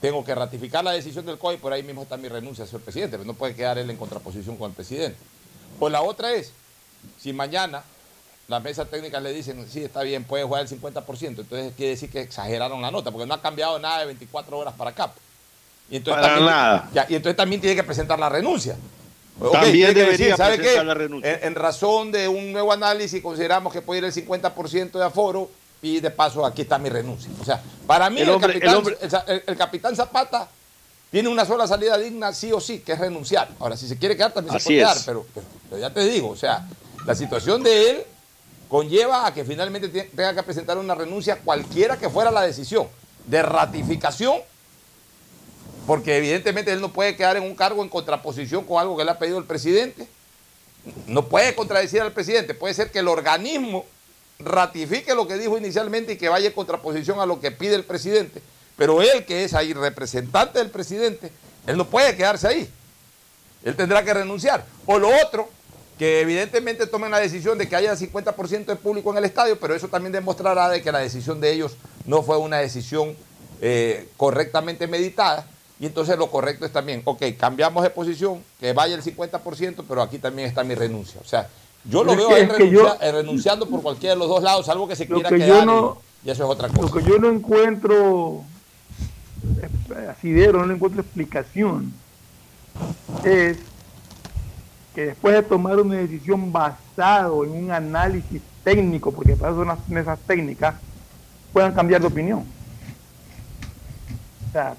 tengo que ratificar la decisión del COE y por ahí mismo está mi renuncia, señor presidente, pero no puede quedar él en contraposición con el presidente. O la otra es, si mañana las mesas técnicas le dicen, sí, está bien, puede jugar el 50%, entonces quiere decir que exageraron la nota, porque no ha cambiado nada de 24 horas para acá. Y entonces Para también, nada. ya, y entonces también tiene que presentar la renuncia. También debería ¿sabe presentar qué? la renuncia. En, en razón de un nuevo análisis, consideramos que puede ir el 50% de aforo y de paso aquí está mi renuncia. O sea, para mí El el, hombre- capitán, el hombre- el, el- el capitán Zapata tiene una sola salida digna, sí o sí, que es renunciar. Ahora, si se quiere quedar, también Así se puede quedar, pero, ya te digo, o sea, la situación de él conlleva a que finalmente te- tenga que presentar una renuncia cualquiera que fuera la decisión de ratificación, porque evidentemente él no puede quedar en un cargo en contraposición con algo que le ha pedido el presidente. No puede contradecir al presidente, puede ser que el organismo ratifique lo que dijo inicialmente y que vaya en contraposición a lo que pide el presidente, pero él que es ahí representante del presidente, él no puede quedarse ahí. Él tendrá que renunciar. O lo otro, que evidentemente tomen la decisión de que haya 50% de público en el estadio, pero eso también demostrará de que la decisión de ellos no fue una decisión eh, correctamente meditada. Y entonces lo correcto es también, ok, cambiamos de posición, que vaya el 50%, pero aquí también está mi renuncia. O sea, yo lo Es veo que- a él es que renuncia- yo- renunciando por cualquiera de los dos lados, salvo que se Lo quiera que yo quedar no- y, eso es otra Lo cosa. que yo no encuentro asidero, no le encuentro explicación, es que después de tomar una decisión basado en un análisis técnico, porque para eso son las mesas técnicas, puedan cambiar de opinión. O sea,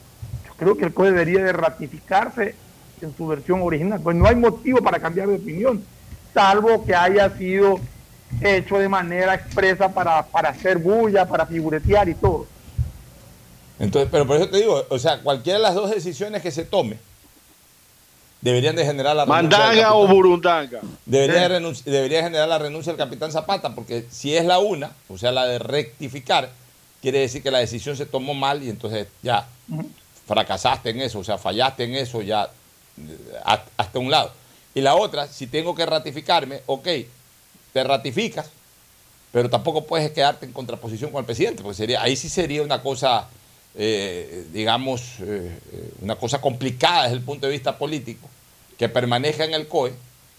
yo creo que el COE debería de ratificarse en su versión original, pues no hay motivo para cambiar de opinión, salvo que haya sido hecho de manera expresa para, para hacer bulla, para figuretear y todo. Entonces, pero por eso te digo, o sea, cualquiera de las dos decisiones que se tome deberían de generar la Mandanga o burundanga. Debería, de renunci- debería generar la renuncia del capitán Zapata, porque si es la una, o sea, la de rectificar, quiere decir que la decisión se tomó mal y entonces ya fracasaste en eso, o sea, fallaste en eso ya eh, ha- hasta un lado. Y la otra, si tengo que ratificarme, ok, te ratificas, pero tampoco puedes quedarte en contraposición con el presidente, porque sería, ahí sí sería una cosa eh, digamos, eh, una cosa complicada desde el punto de vista político, que permanezca en el COE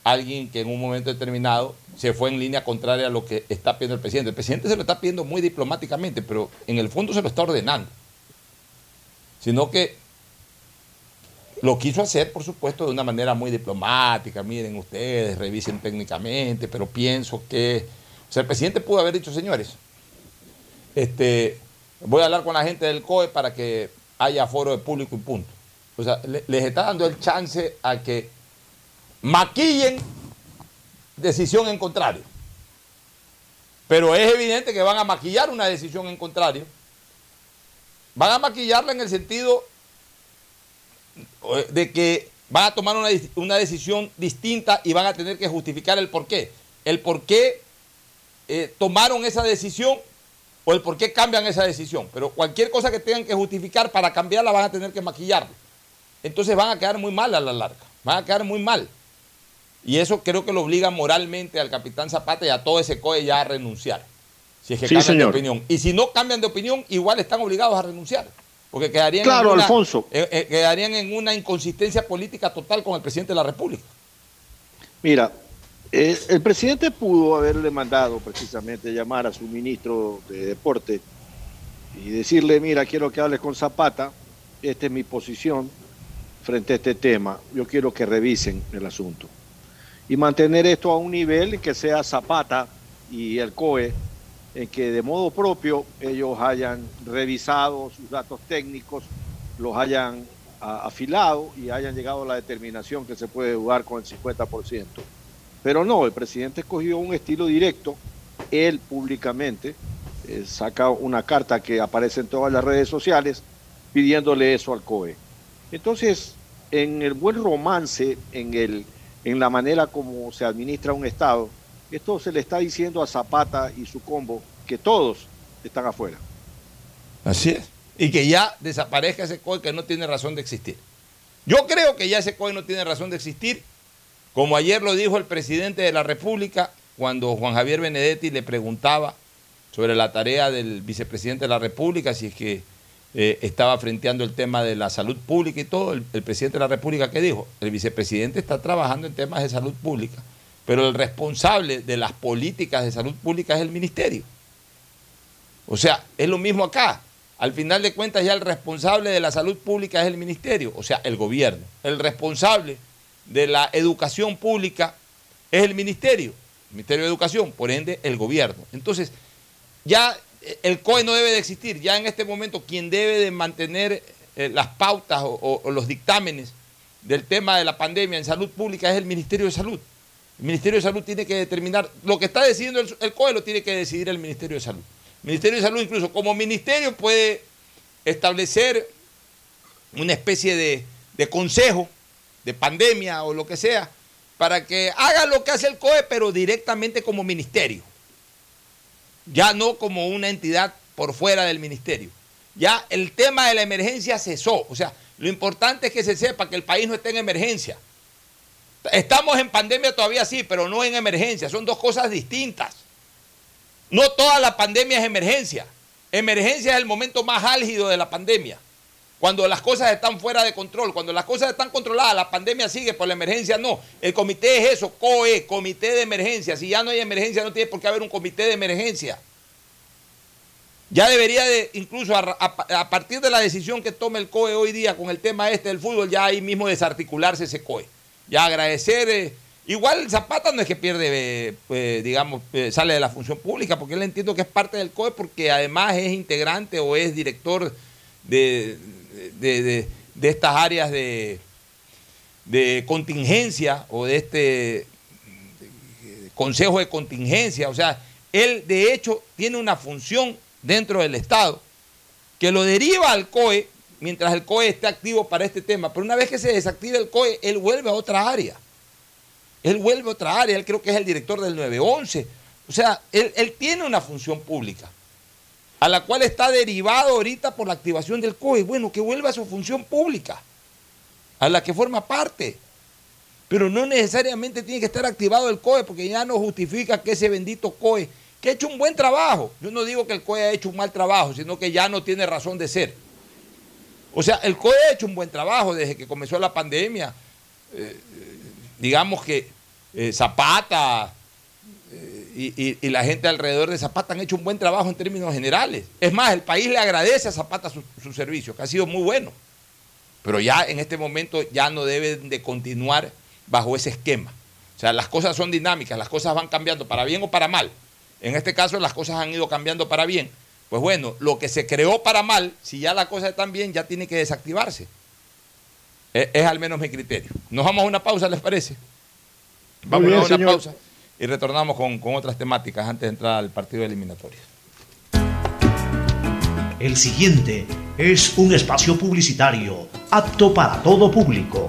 alguien que en un momento determinado se fue en línea contraria a lo que está pidiendo el presidente. El presidente se lo está pidiendo muy diplomáticamente, pero en el fondo se lo está ordenando. Sino que lo quiso hacer, por supuesto, de una manera muy diplomática. Miren ustedes, revisen técnicamente, pero pienso que... O sea, el presidente pudo haber dicho, señores, este, voy a hablar con la gente del COE para que haya foro de público y punto. O sea, les está dando el chance a que maquillen decisión en contrario. Pero es evidente que van a maquillar una decisión en contrario. Van a maquillarla en el sentido de que van a tomar una, una decisión distinta y van a tener que justificar el por qué. El por qué eh, tomaron esa decisión o el por qué cambian esa decisión. Pero cualquier cosa que tengan que justificar para cambiarla van a tener que maquillarla. Entonces van a quedar muy mal a la larga. Van a quedar muy mal. Y eso creo que lo obliga moralmente al capitán Zapata y a todo ese COE ya a renunciar. Si es que cambian de opinión. Y si no cambian de opinión, igual están obligados a renunciar. Porque quedarían, claro, en, una, Alfonso. Eh, eh, quedarían en una inconsistencia política total con el presidente de la República. Mira, eh, el presidente pudo haberle mandado precisamente llamar a su ministro de Deporte y decirle, mira, quiero que hables con Zapata, esta es mi posición frente a este tema, yo quiero que revisen el asunto y mantener esto a un nivel que sea Zapata y el COE, en que de modo propio ellos hayan revisado sus datos técnicos, los hayan afilado y hayan llegado a la determinación que se puede jugar con el 50%. Pero no, el presidente escogió un estilo directo, él públicamente eh, saca una carta que aparece en todas las redes sociales pidiéndole eso al COE. Entonces, en el buen romance, en el en la manera como se administra un Estado, esto se le está diciendo a Zapata y su combo que todos están afuera. Así es. Y que ya desaparezca ese COE que no tiene razón de existir. Yo creo que ya ese COE no tiene razón de existir, como ayer lo dijo el presidente de la República cuando Juan Javier Benedetti le preguntaba sobre la tarea del vicepresidente de la República, si es que eh, estaba frenteando el tema de la salud pública y todo, el, presidente de la República, ¿qué dijo? El vicepresidente está trabajando en temas de salud pública, pero el responsable de las políticas de salud pública es el ministerio. O sea, es lo mismo acá. Al final de cuentas ya el responsable de la salud pública es el ministerio, o sea, el gobierno. El responsable de la educación pública es el ministerio, el Ministerio de Educación, por ende el gobierno. Entonces, ya el COE no debe de existir. Ya en este momento quien debe de mantener eh, las pautas o, los dictámenes del tema de la pandemia en salud pública es el Ministerio de Salud. El Ministerio de Salud tiene que determinar, lo que está decidiendo el, COE lo tiene que decidir el Ministerio de Salud. El Ministerio de Salud incluso como ministerio puede establecer una especie de, consejo de pandemia o lo que sea, para que haga lo que hace el COE, pero directamente como ministerio ya no como una entidad por fuera del ministerio. Ya el tema de la emergencia cesó. O sea, lo importante es que se sepa que el país no está en emergencia. Estamos en pandemia todavía sí, pero no en emergencia. Son dos cosas distintas. No toda la pandemia es emergencia. Emergencia es el momento más álgido de la pandemia. Cuando las cosas están fuera de control, cuando las cosas están controladas, la pandemia sigue, por la emergencia no. El comité es eso, COE, comité de emergencia. Si ya no hay emergencia, no tiene por qué haber un comité de emergencia. Ya debería de, incluso a, partir de la decisión que tome el COE hoy día con el tema este del fútbol, ya ahí mismo desarticularse ese COE. Ya agradecer. Eh, igual Zapata no es que pierde, eh, pues, digamos, eh, sale de la función pública, porque él entiendo que es parte del COE, porque además es integrante o es director de, de, estas áreas de, de contingencia o de este consejo de contingencia. O sea, él de hecho tiene una función dentro del Estado que lo deriva al COE mientras el COE esté activo para este tema. Pero una vez que se desactive el COE, él vuelve a otra área. Él vuelve a otra área, él creo que es el director del 911. O sea, él, él tiene una función pública a la cual está derivado ahorita por la activación del COE. Bueno, que vuelva a su función pública, a la que forma parte. Pero no necesariamente tiene que estar activado el COE, porque ya no justifica que ese bendito COE, que ha hecho un buen trabajo, yo no digo que el COE ha hecho un mal trabajo, sino que ya no tiene razón de ser. O sea, el COE ha hecho un buen trabajo desde que comenzó la pandemia. Eh, digamos que eh, Zapata y, y, la gente alrededor de Zapata han hecho un buen trabajo en términos generales. Es más, el país le agradece a Zapata su, su servicio, que ha sido muy bueno. Pero ya en este momento ya no deben de continuar bajo ese esquema. O sea, las cosas son dinámicas, las cosas van cambiando para bien o para mal. En este caso las cosas han ido cambiando para bien. Pues bueno, lo que se creó para mal, si ya la cosa está bien, ya tiene que desactivarse. Es, es al menos mi criterio. Nos vamos a una pausa, ¿les parece? Vamos a una señor. pausa y retornamos con, con otras temáticas antes de entrar al partido eliminatorio. El siguiente es un espacio publicitario apto para todo público.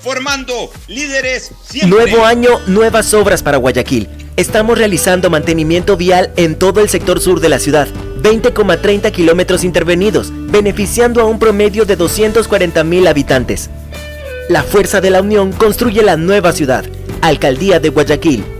formando líderes siempre. Nuevo año, nuevas obras para Guayaquil. Estamos realizando mantenimiento vial en todo el sector sur de la ciudad. 20,30 kilómetros intervenidos, beneficiando a un promedio de 240 mil habitantes. La fuerza de la unión construye la nueva ciudad. Alcaldía de Guayaquil.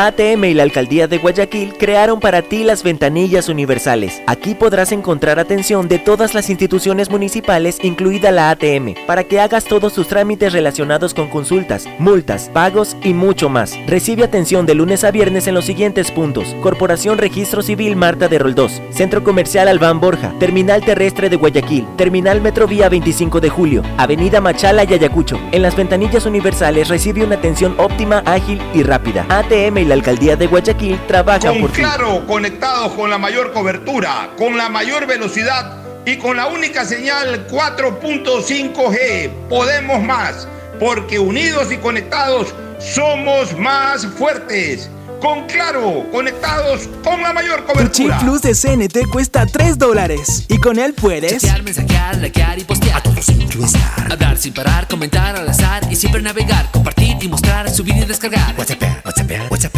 ATM y la Alcaldía de Guayaquil crearon para ti las ventanillas universales. Aquí podrás encontrar atención de todas las instituciones municipales, incluida la ATM, para que hagas todos tus trámites relacionados con consultas, multas, pagos y mucho más. Recibe atención de lunes a viernes en los siguientes puntos. Corporación Registro Civil Marta de Roldós, Centro Comercial Albán Borja, Terminal Terrestre de Guayaquil, Terminal Metrovía 25 de Julio, Avenida Machala y Ayacucho. En las ventanillas universales recibe una atención óptima, ágil y rápida. ATM y la Alcaldía de Guayaquil trabaja con por ti. Claro, conectados con la mayor cobertura, con la mayor velocidad y con la única señal 4.5G. Podemos más, porque unidos y conectados somos más fuertes. Con Claro, conectados con la mayor Tu chip cobertura. plus de CNT cuesta 3 dólares y con él puedes Chatear, mensajear, likear y postear. A todos estar. Hablar sin parar, comentar al azar y siempre navegar, compartir y mostrar, subir y descargar. WhatsApp, WhatsApp, WhatsApp.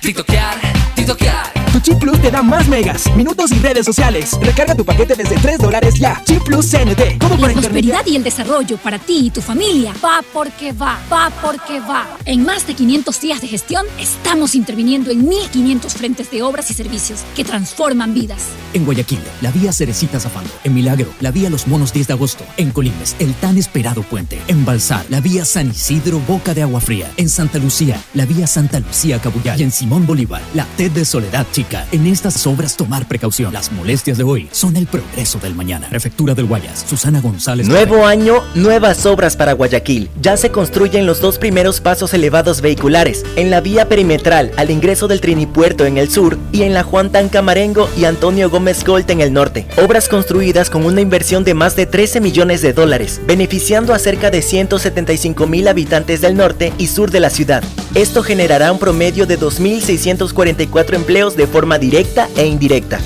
TikTokear, TikTokear. Tu chip plus te da más megas, minutos y redes sociales. Recarga tu paquete desde 3 dólares ya. Chip plus CNT. Todo La internet. prosperidad y el desarrollo para ti y tu familia va porque va, va porque va. En más de 500 días de gestión, estamos interviniendo en 1.500 frentes de obras y servicios que transforman vidas. En Guayaquil, la vía Cerecita Zafando. En Milagro, la vía Los Monos 10 de agosto. En Colimes, el tan esperado puente. En Balsar, la vía San Isidro Boca de Agua Fría. En Santa Lucía, la vía Santa Lucía Cabuyal. Y en Simón Bolívar, la TED de Soledad Chica. En estas obras tomar precaución. Las molestias de hoy son el progreso del mañana. Prefectura del Guayas, Susana González. Nuevo año, nuevas obras para Guayaquil. Ya se construyen los dos primeros pasos elevados vehiculares, en la vía perimetral al ingreso del Trinipuerto en el sur y en la Juan Tancamarengo y Antonio Gómez Colt en el norte. Obras construidas con una inversión de más de 13 millones de dólares, beneficiando a cerca de 175 mil habitantes del norte y sur de la ciudad. Esto generará un promedio de 2.644 empleos de forma directa e indirecta.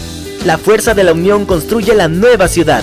La fuerza de la unión construye la nueva ciudad.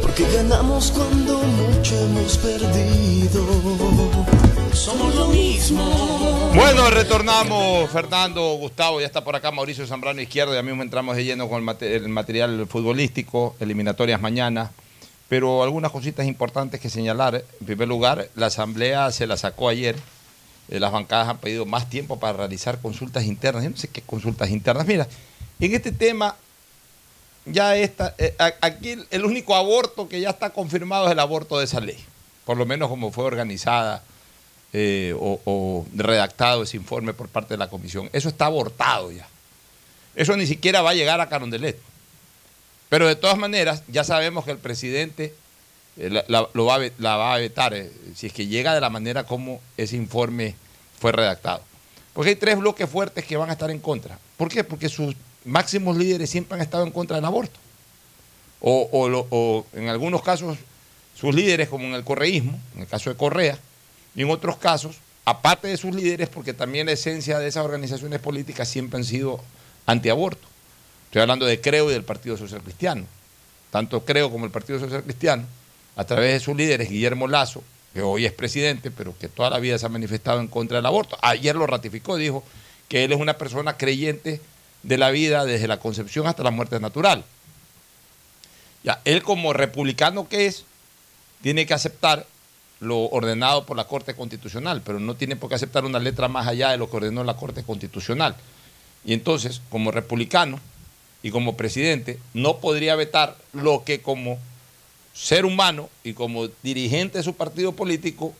Porque ganamos cuando mucho hemos perdido. Somos lo mismo. Bueno, retornamos, Fernando, Gustavo, ya está por acá Mauricio Zambrano Izquierdo, ya mismo entramos de lleno con el, el material futbolístico, eliminatorias mañana, pero algunas cositas importantes que señalar. En primer lugar, la asamblea se la sacó ayer, Eh, las bancadas han pedido más tiempo para realizar consultas internas, yo no sé qué consultas internas. Mira, en este tema, ya está, eh, aquí el, único aborto que ya está confirmado es el aborto de esa ley, por lo menos como fue organizada eh, o, redactado ese informe por parte de la comisión. Eso está abortado ya. Eso ni siquiera va a llegar a Carondelet. Pero de todas maneras, ya sabemos que el presidente eh, la, lo va la va a vetar si es que llega de la manera como ese informe fue redactado. Porque hay tres bloques fuertes que van a estar en contra. ¿Por qué? Porque sus máximos líderes siempre han estado en contra del aborto. O, en algunos casos sus líderes, como en el correísmo, en el caso de Correa, y en otros casos, aparte de sus líderes, porque también la esencia de esas organizaciones políticas siempre han sido antiaborto. Estoy hablando de Creo y del Partido Social Cristiano. Tanto Creo como el Partido Social Cristiano, a través de sus líderes, Guillermo Lazo, que hoy es presidente, pero que toda la vida se ha manifestado en contra del aborto. Ayer lo ratificó, dijo que él es una persona creyente de la vida desde la concepción hasta la muerte natural. Ya, él como republicano que es, tiene que aceptar lo ordenado por la Corte Constitucional, pero no tiene por qué aceptar una letra más allá de lo que ordenó la Corte Constitucional. Y entonces, como republicano y como presidente, no podría vetar lo que como ser humano y como dirigente de su partido político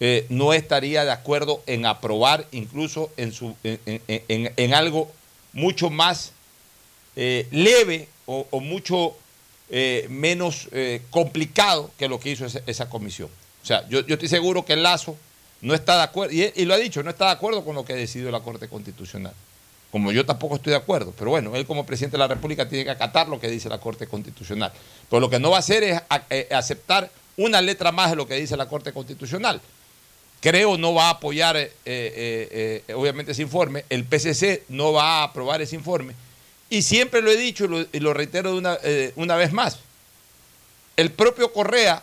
eh, no estaría de acuerdo en aprobar incluso en, su, en, en- en- en algo mucho más eh, leve o, mucho eh, menos eh, complicado que lo que hizo esa, comisión. O sea, yo, estoy seguro que el Lazo no está de acuerdo, y, lo ha dicho, no está de acuerdo con lo que decidió la Corte Constitucional. como yo tampoco estoy de acuerdo. Pero bueno, él como presidente de la República tiene que acatar lo que dice la Corte Constitucional. Pero lo que no va a hacer es aceptar una letra más de lo que dice la Corte Constitucional. Creo no va a apoyar, eh, eh, eh, obviamente, ese informe. El PCC no va a aprobar ese informe. Y siempre lo he dicho y lo, reitero de una, eh, una vez más. El propio Correa,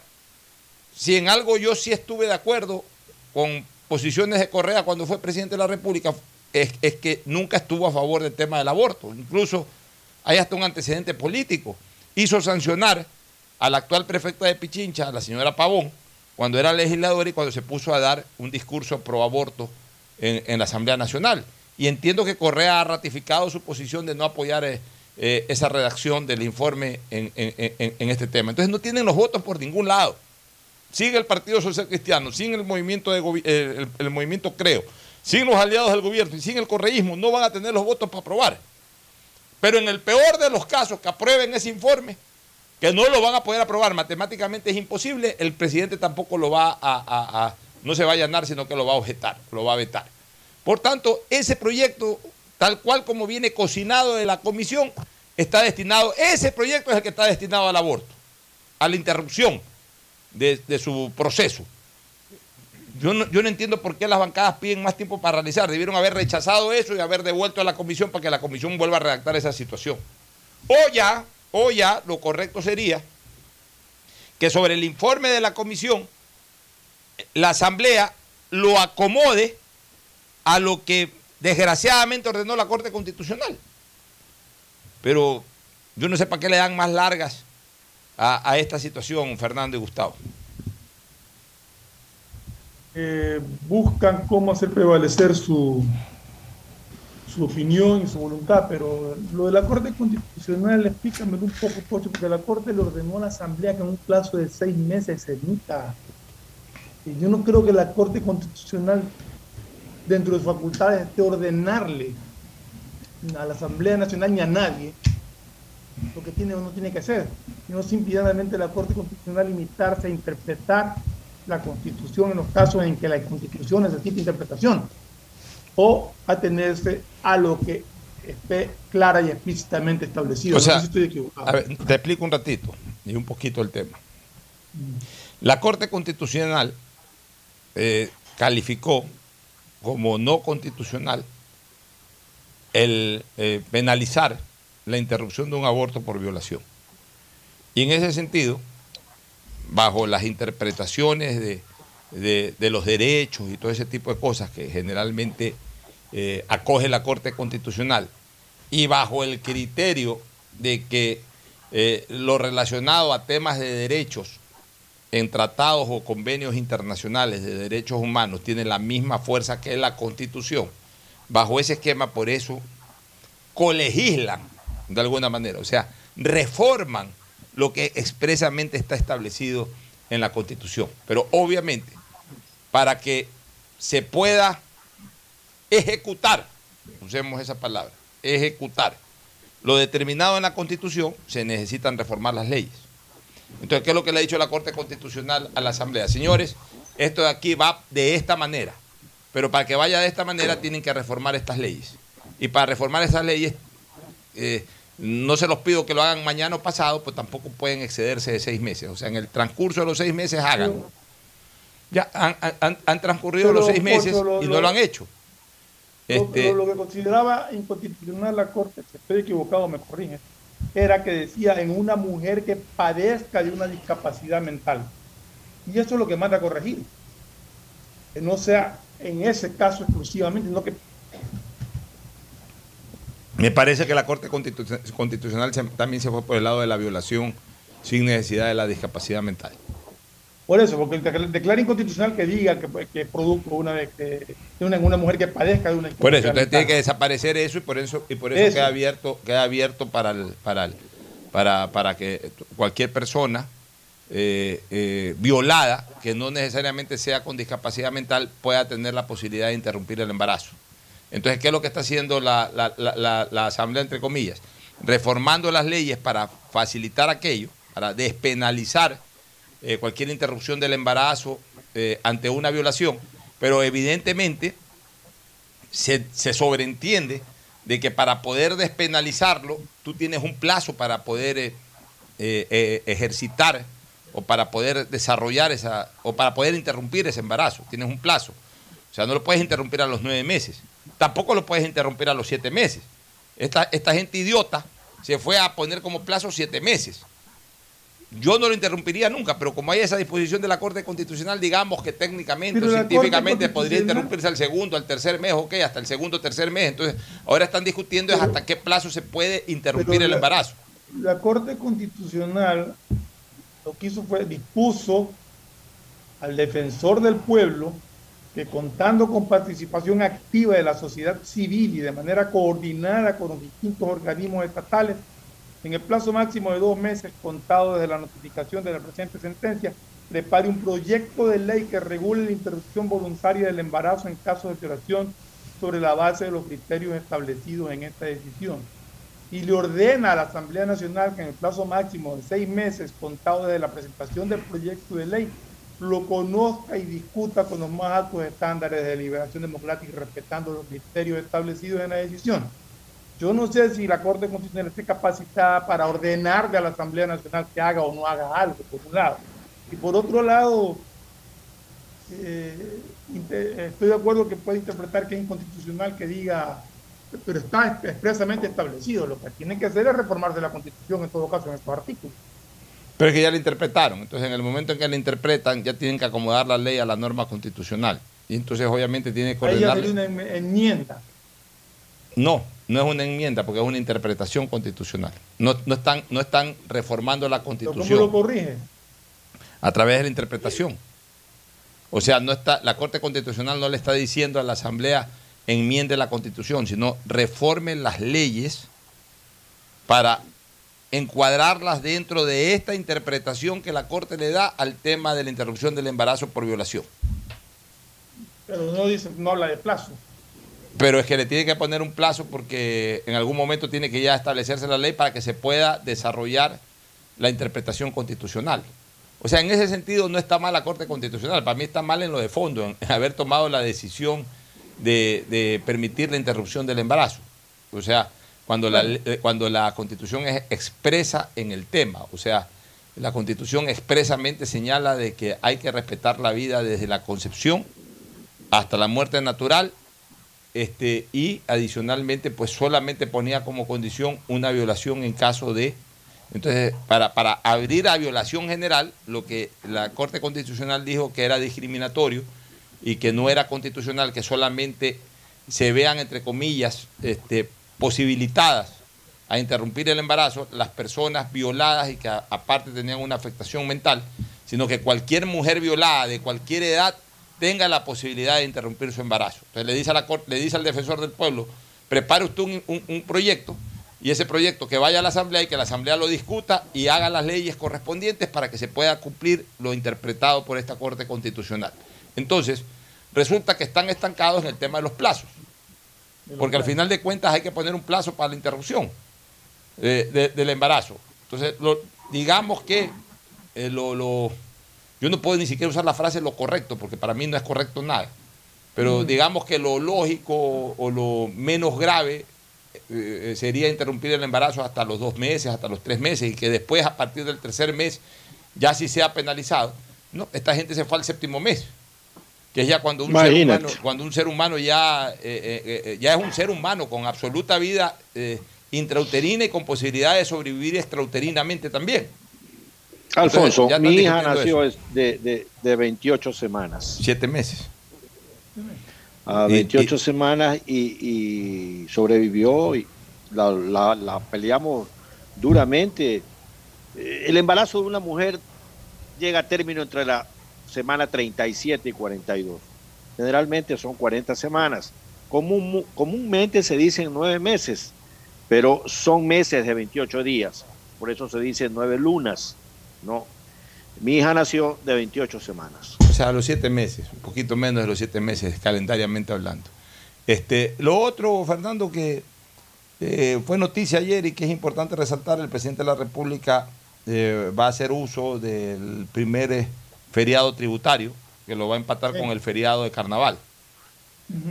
si en algo yo sí estuve de acuerdo con posiciones de Correa cuando fue presidente de la República, es, es que nunca estuvo a favor del tema del aborto. Incluso hay hasta un antecedente político. Hizo sancionar a la actual prefecta de Pichincha, la señora Pavón, cuando era legisladora y cuando se puso a dar un discurso pro aborto en, la Asamblea Nacional. Y entiendo que Correa ha ratificado su posición de no apoyar eh, eh, esa redacción del informe en, este tema. Entonces no tienen los votos por ningún lado. Sigue el Partido Social Cristiano, sin el movimiento, de eh, el, el movimiento Creo, sin los aliados del gobierno y sin el correísmo, no van a tener los votos para aprobar. Pero en el peor de los casos que aprueben ese informe, que no lo van a poder aprobar, matemáticamente es imposible, el presidente tampoco lo va a, no se va a allanar, sino que lo va a objetar, lo va a vetar. Por tanto, ese proyecto, tal cual como viene cocinado de la comisión, está destinado, ese proyecto es el que está destinado al aborto, a la interrupción de, de su proceso. Yo no, yo no entiendo por qué las bancadas piden más tiempo para realizar. Debieron haber rechazado eso y haber devuelto a la comisión para que la comisión vuelva a redactar esa situación. O ya, o ya, lo correcto sería que sobre el informe de la comisión, la asamblea lo acomode a lo que desgraciadamente ordenó la Corte Constitucional. Pero yo no sé para qué le dan más largas a, esta situación, Fernando y Gustavo. eh, buscan cómo hacer prevalecer su, su opinión y su voluntad, pero lo de la Corte Constitucional, explícame un poco, Pocho, porque la Corte le ordenó a la Asamblea que en un plazo de seis meses se emita. Y yo no creo que la Corte Constitucional, dentro de sus facultades, esté ordenarle a la Asamblea Nacional ni a nadie lo que tiene o no tiene que hacer, sino simplemente la Corte Constitucional limitarse a interpretar la Constitución en los casos en que la Constitución necesita interpretación o atenerse a lo que esté clara y explícitamente establecido. O No sé sea, si estoy equivocado. a ver, te explico un ratito y un poquito el tema. La Corte Constitucional eh, calificó como no constitucional el eh, penalizar la interrupción de un aborto por violación. Y en ese sentido, bajo las interpretaciones de, de- de los derechos y todo ese tipo de cosas que generalmente eh, acoge la Corte Constitucional, y bajo el criterio de que eh, lo relacionado a temas de derechos en tratados o convenios internacionales de derechos humanos tiene la misma fuerza que la Constitución, bajo ese esquema por eso colegislan de alguna manera, o sea, reforman lo que expresamente está establecido en la Constitución. Pero obviamente, para que se pueda ejecutar, usemos esa palabra, ejecutar lo determinado en la Constitución, se necesitan reformar las leyes. Entonces, ¿qué es lo que le ha dicho la Corte Constitucional a la Asamblea? Señores, esto de aquí va de esta manera, pero para que vaya de esta manera tienen que reformar estas leyes. Y para reformar esas leyes, eh, no se los pido que lo hagan mañana o pasado, pues tampoco pueden excederse de seis meses. O sea, en el transcurso de los seis meses háganlo. Ya han, han- han transcurrido Pero, los seis meses lo- y no lo han hecho. Lo- Este, Lo, lo que consideraba inconstitucional la Corte, si estoy equivocado, me corrige, era que decía en una mujer que padezca de una discapacidad mental. Y eso es lo que manda a corregir. Que no sea en ese caso exclusivamente, sino que Me parece que la Corte Constitu- Constitucional también se fue por el lado de la violación sin necesidad de la discapacidad mental. Por eso, porque declara inconstitucional que diga que, que es producto una de, una, una mujer que padezca de una Por eso, entonces tiene que desaparecer eso y por eso, y por eso, Eso. queda abierto, queda abierto para el- para el- para, para que cualquier persona eh, eh, violada, que no necesariamente sea con discapacidad mental, pueda tener la posibilidad de interrumpir el embarazo. Entonces, ¿qué es lo que está haciendo la- la- la- la Asamblea, entre comillas? Reformando las leyes para facilitar aquello, para despenalizar eh, cualquier interrupción del embarazo eh, ante una violación, pero evidentemente se, sobreentiende de que para poder despenalizarlo, tú tienes un plazo para poder eh, ejercitar o para poder desarrollar esa, o para poder interrumpir ese embarazo. Tienes un plazo. O sea, no lo puedes interrumpir a los nueve meses. Tampoco lo puedes interrumpir a los siete meses. Esta, esta gente idiota se fue a poner como plazo siete meses. Yo no lo interrumpiría nunca, pero como hay esa disposición de la Corte Constitucional, digamos que técnicamente o científicamente podría interrumpirse al segundo, al tercer mes, ok, hasta el segundo tercer mes. Entonces, ahora están discutiendo es hasta qué plazo se puede interrumpir el la- embarazo. La Corte Constitucional lo que hizo fue dispuso al defensor del pueblo que contando con participación activa de la sociedad civil y de manera coordinada con los distintos organismos estatales, en el plazo máximo de dos meses contado desde la notificación de la presente sentencia, prepare un proyecto de ley que regule la interrupción voluntaria del embarazo en caso de violación sobre la base de los criterios establecidos en esta decisión y le ordena a la Asamblea Nacional que en el plazo máximo de seis meses contado desde la presentación del proyecto de ley lo conozca y discuta con los más altos estándares de deliberación democrática y respetando los criterios establecidos en la decisión. Yo no sé si la Corte Constitucional esté capacitada para ordenarle a la Asamblea Nacional que haga o no haga algo, por un lado. Y por otro lado, eh, estoy de acuerdo que puede interpretar que es inconstitucional que diga, pero está expresamente establecido. Lo que tiene que hacer es reformarse la Constitución en todo caso en estos artículos. Pero es que ya la interpretaron. Entonces, en el momento en que la interpretan, ya tienen que acomodar la ley a la norma constitucional. Y entonces, obviamente, tiene que Ahí ya ordenarle. una enm- enmienda. No, no es una enmienda, porque es una interpretación constitucional. No, no, están, no están reformando la Pero ¿Cómo constitución lo corrige? a través de la interpretación. O sea, no está, la Corte Constitucional no le está diciendo a la Asamblea enmiende la Constitución, sino reforme las leyes para encuadrarlas dentro de esta interpretación que la Corte le da al tema de la interrupción del embarazo por violación. Pero no dice, no habla de plazo. Pero es que le tiene que poner un plazo porque en algún momento tiene que ya establecerse la ley para que se pueda desarrollar la interpretación constitucional. O sea, en ese sentido no está mal la Corte Constitucional, para mí está mal en lo de fondo, en haber tomado la decisión de, de permitir la interrupción del embarazo. O sea, cuando la, eh, cuando la Constitución es expresa en el tema, o sea, la Constitución expresamente señala de que hay que respetar la vida desde la concepción hasta la muerte natural este, y adicionalmente pues solamente ponía como condición una violación en caso de... Entonces, para, para abrir a violación general, lo que la Corte Constitucional dijo que era discriminatorio y que no era constitucional, que solamente se vean, entre comillas, este, posibilitadas a interrumpir el embarazo las personas violadas y que aparte tenían una afectación mental, sino que cualquier mujer violada de cualquier edad tenga la posibilidad de interrumpir su embarazo. Entonces le dice, a la le dice al defensor del pueblo, prepare usted un, un- un proyecto y ese proyecto que vaya a la Asamblea y que la Asamblea lo discuta y haga las leyes correspondientes para que se pueda cumplir lo interpretado por esta Corte Constitucional. Entonces, resulta que están estancados en el tema de los plazos, porque al final de cuentas hay que poner un plazo para la interrupción eh, de- del embarazo. Entonces, lo- digamos que eh, lo, lo- yo no puedo ni siquiera usar la frase lo correcto, porque para mí no es correcto nada. Pero Mm. digamos que lo lógico o lo menos grave eh, eh, sería interrumpir el embarazo hasta los dos meses, hasta los tres meses, y que después, a partir del tercer mes, ya sí sea penalizado. No, esta gente se fue al séptimo mes, que es ya cuando un, ser humano, cuando un ser humano ya, eh, ya es un ser humano con absoluta vida intrauterina y con posibilidad de sobrevivir extrauterinamente también. Alfonso, Entonces, mi hija nació eso. de, de, de 28 semanas. Siete meses. A Y- 28 y- semanas y, y sobrevivió y la, la- la peleamos duramente. Eh, El embarazo de una mujer llega a término entre la semana 37 y 42. Generalmente son 40 semanas. Común- comúnmente se dicen nueve meses, pero son meses de 28 días. Por eso se dice nueve lunas. No. Mi hija nació de 28 semanas. O sea, a los siete meses, un poquito menos de los siete meses, calendariamente hablando. Este, lo otro, Fernando, que eh, fue noticia ayer y que es importante resaltar, el presidente de la República eh, va a hacer uso del primer eh, feriado tributario, que lo va a empatar Sí. con el feriado de carnaval.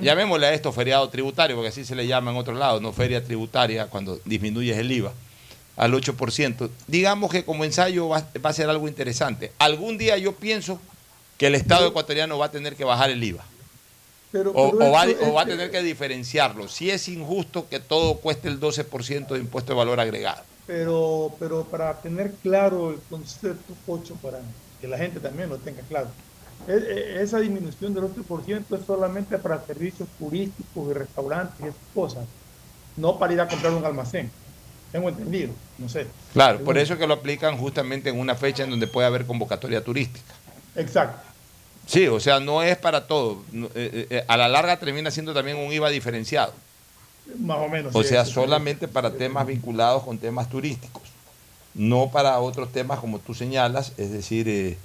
Llamémosle a esto feriado tributario, porque así se le llama en otros lados, no feria tributaria, cuando disminuyes el IVA al 8%. Digamos que como ensayo va, va a ser algo interesante. Algún día yo pienso que el Estado ecuatoriano va a tener que bajar el IVA. Pero, O, pero o va, esto- o va a tener que diferenciarlo. Si es injusto que todo cueste el 12% de impuesto de valor agregado. Pero, pero para tener claro el concepto, Pocho, para que la gente también lo tenga claro, e- e- esa disminución del 8% es solamente para servicios turísticos y restaurantes y esas cosas, no para ir a comprar un almacén. Tengo entendido, no sé. Claro, por eso es que lo aplican justamente en una fecha en donde puede haber convocatoria turística. Exacto. Sí, o sea, no es para todo. No, eh, eh, a la larga termina siendo también un IVA diferenciado. Más o menos. O sí, sea, sí, sí. solamente para temas vinculados con temas turísticos, no para otros temas como tú señalas, es decir, eh,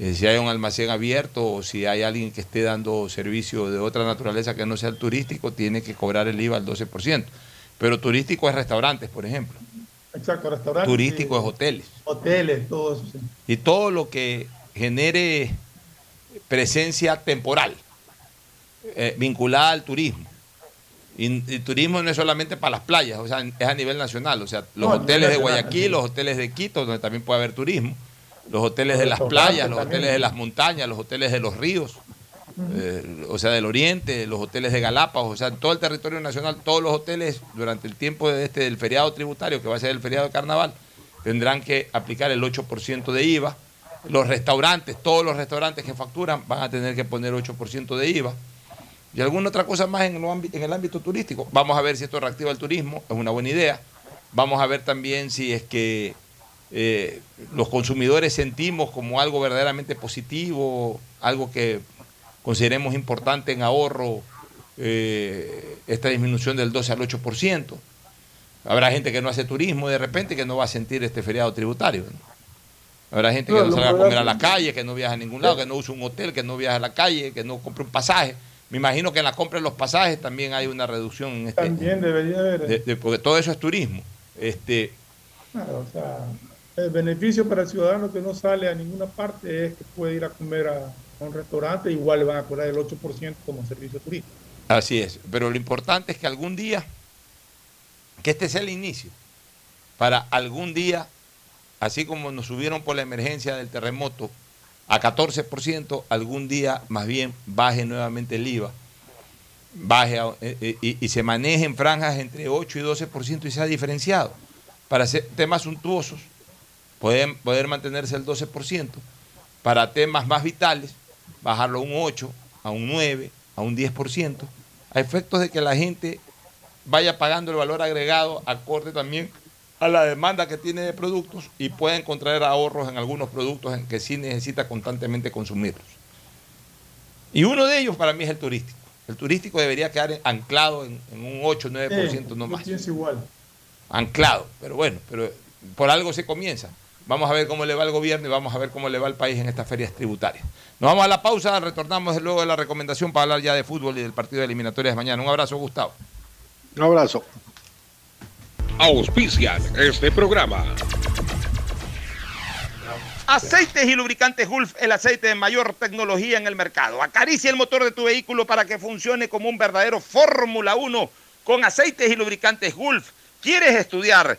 eh, si hay un almacén abierto o si hay alguien que esté dando servicio de otra naturaleza que no sea el turístico, tiene que cobrar el IVA al 12%. Pero turístico es restaurantes, por ejemplo. Exacto, restaurantes. Turístico es hoteles. Hoteles, todo eso. sí. Y todo lo que genere presencia temporal eh, vinculada al turismo. Y, turismo no es solamente para las playas, o sea, es a nivel nacional. O sea, los No, hoteles de Guayaquil, sí. los hoteles de Quito, donde también puede haber turismo, los hoteles de las playas, los hoteles de las montañas, los hoteles de los ríos, eh, o sea, del oriente, los hoteles de Galápagos, o sea, en todo el territorio nacional, todos los hoteles durante el tiempo de este, del feriado tributario, que va a ser el feriado de carnaval, tendrán que aplicar el 8% de IVA. Los restaurantes, todos los restaurantes que facturan van a tener que poner 8% de IVA. Y alguna otra cosa más en, el ámbito turístico. Vamos a ver si esto reactiva el turismo, es una buena idea. Vamos a ver también si es que eh, los consumidores sentimos como algo verdaderamente positivo, algo que consideremos importante en ahorro, eh, esta disminución del 12 al 8%. Habrá gente que no hace turismo de repente que no va a sentir este feriado tributario. ¿no? Habrá gente que No, no salga a comer a la calle, que no viaja a ningún lado, que no usa un hotel, que no viaja a la calle, que no compre un pasaje. Me imagino que en la compra de los pasajes también hay una reducción en este, También debería haber. de- de- porque todo eso es turismo. Este, Claro, o sea, el beneficio para el ciudadano que no sale a ninguna parte es que puede ir a comer a, un restaurante, igual le van a cobrar el 8% como servicio turístico. Así es, pero lo importante es que algún día, que este sea el inicio, para algún día, así como nos subieron por la emergencia del terremoto a 14%, algún día más bien baje nuevamente el IVA, baje eh, eh, y, y se maneje en franjas entre 8 y 12% y sea diferenciado. Para hacer temas suntuosos, poder, poder mantenerse el 12%, para temas más vitales, bajarlo a un 8, a un 9, a un 10%, a efectos de que la gente vaya pagando el valor agregado acorde también a la demanda que tiene de productos y pueda encontrar ahorros en algunos productos en que sí necesita constantemente consumirlos. Y uno de ellos para mí es el turístico. El turístico debería quedar anclado en, en un 8 9% no yo más pienso igual. anclado. Pero bueno, pero por algo se comienza. Vamos a ver cómo le va al gobierno y vamos a ver cómo le va al país en estas ferias tributarias. Nos vamos a la pausa, retornamos luego de la recomendación para hablar ya de fútbol y del partido de eliminatorias de mañana. Un abrazo, Gustavo. Un abrazo. Auspician este programa. Aceites y lubricantes Gulf, el aceite de mayor tecnología en el mercado. Acaricia el motor de tu vehículo para que funcione como un verdadero Fórmula 1 con aceites y lubricantes Gulf. ¿Quieres estudiar,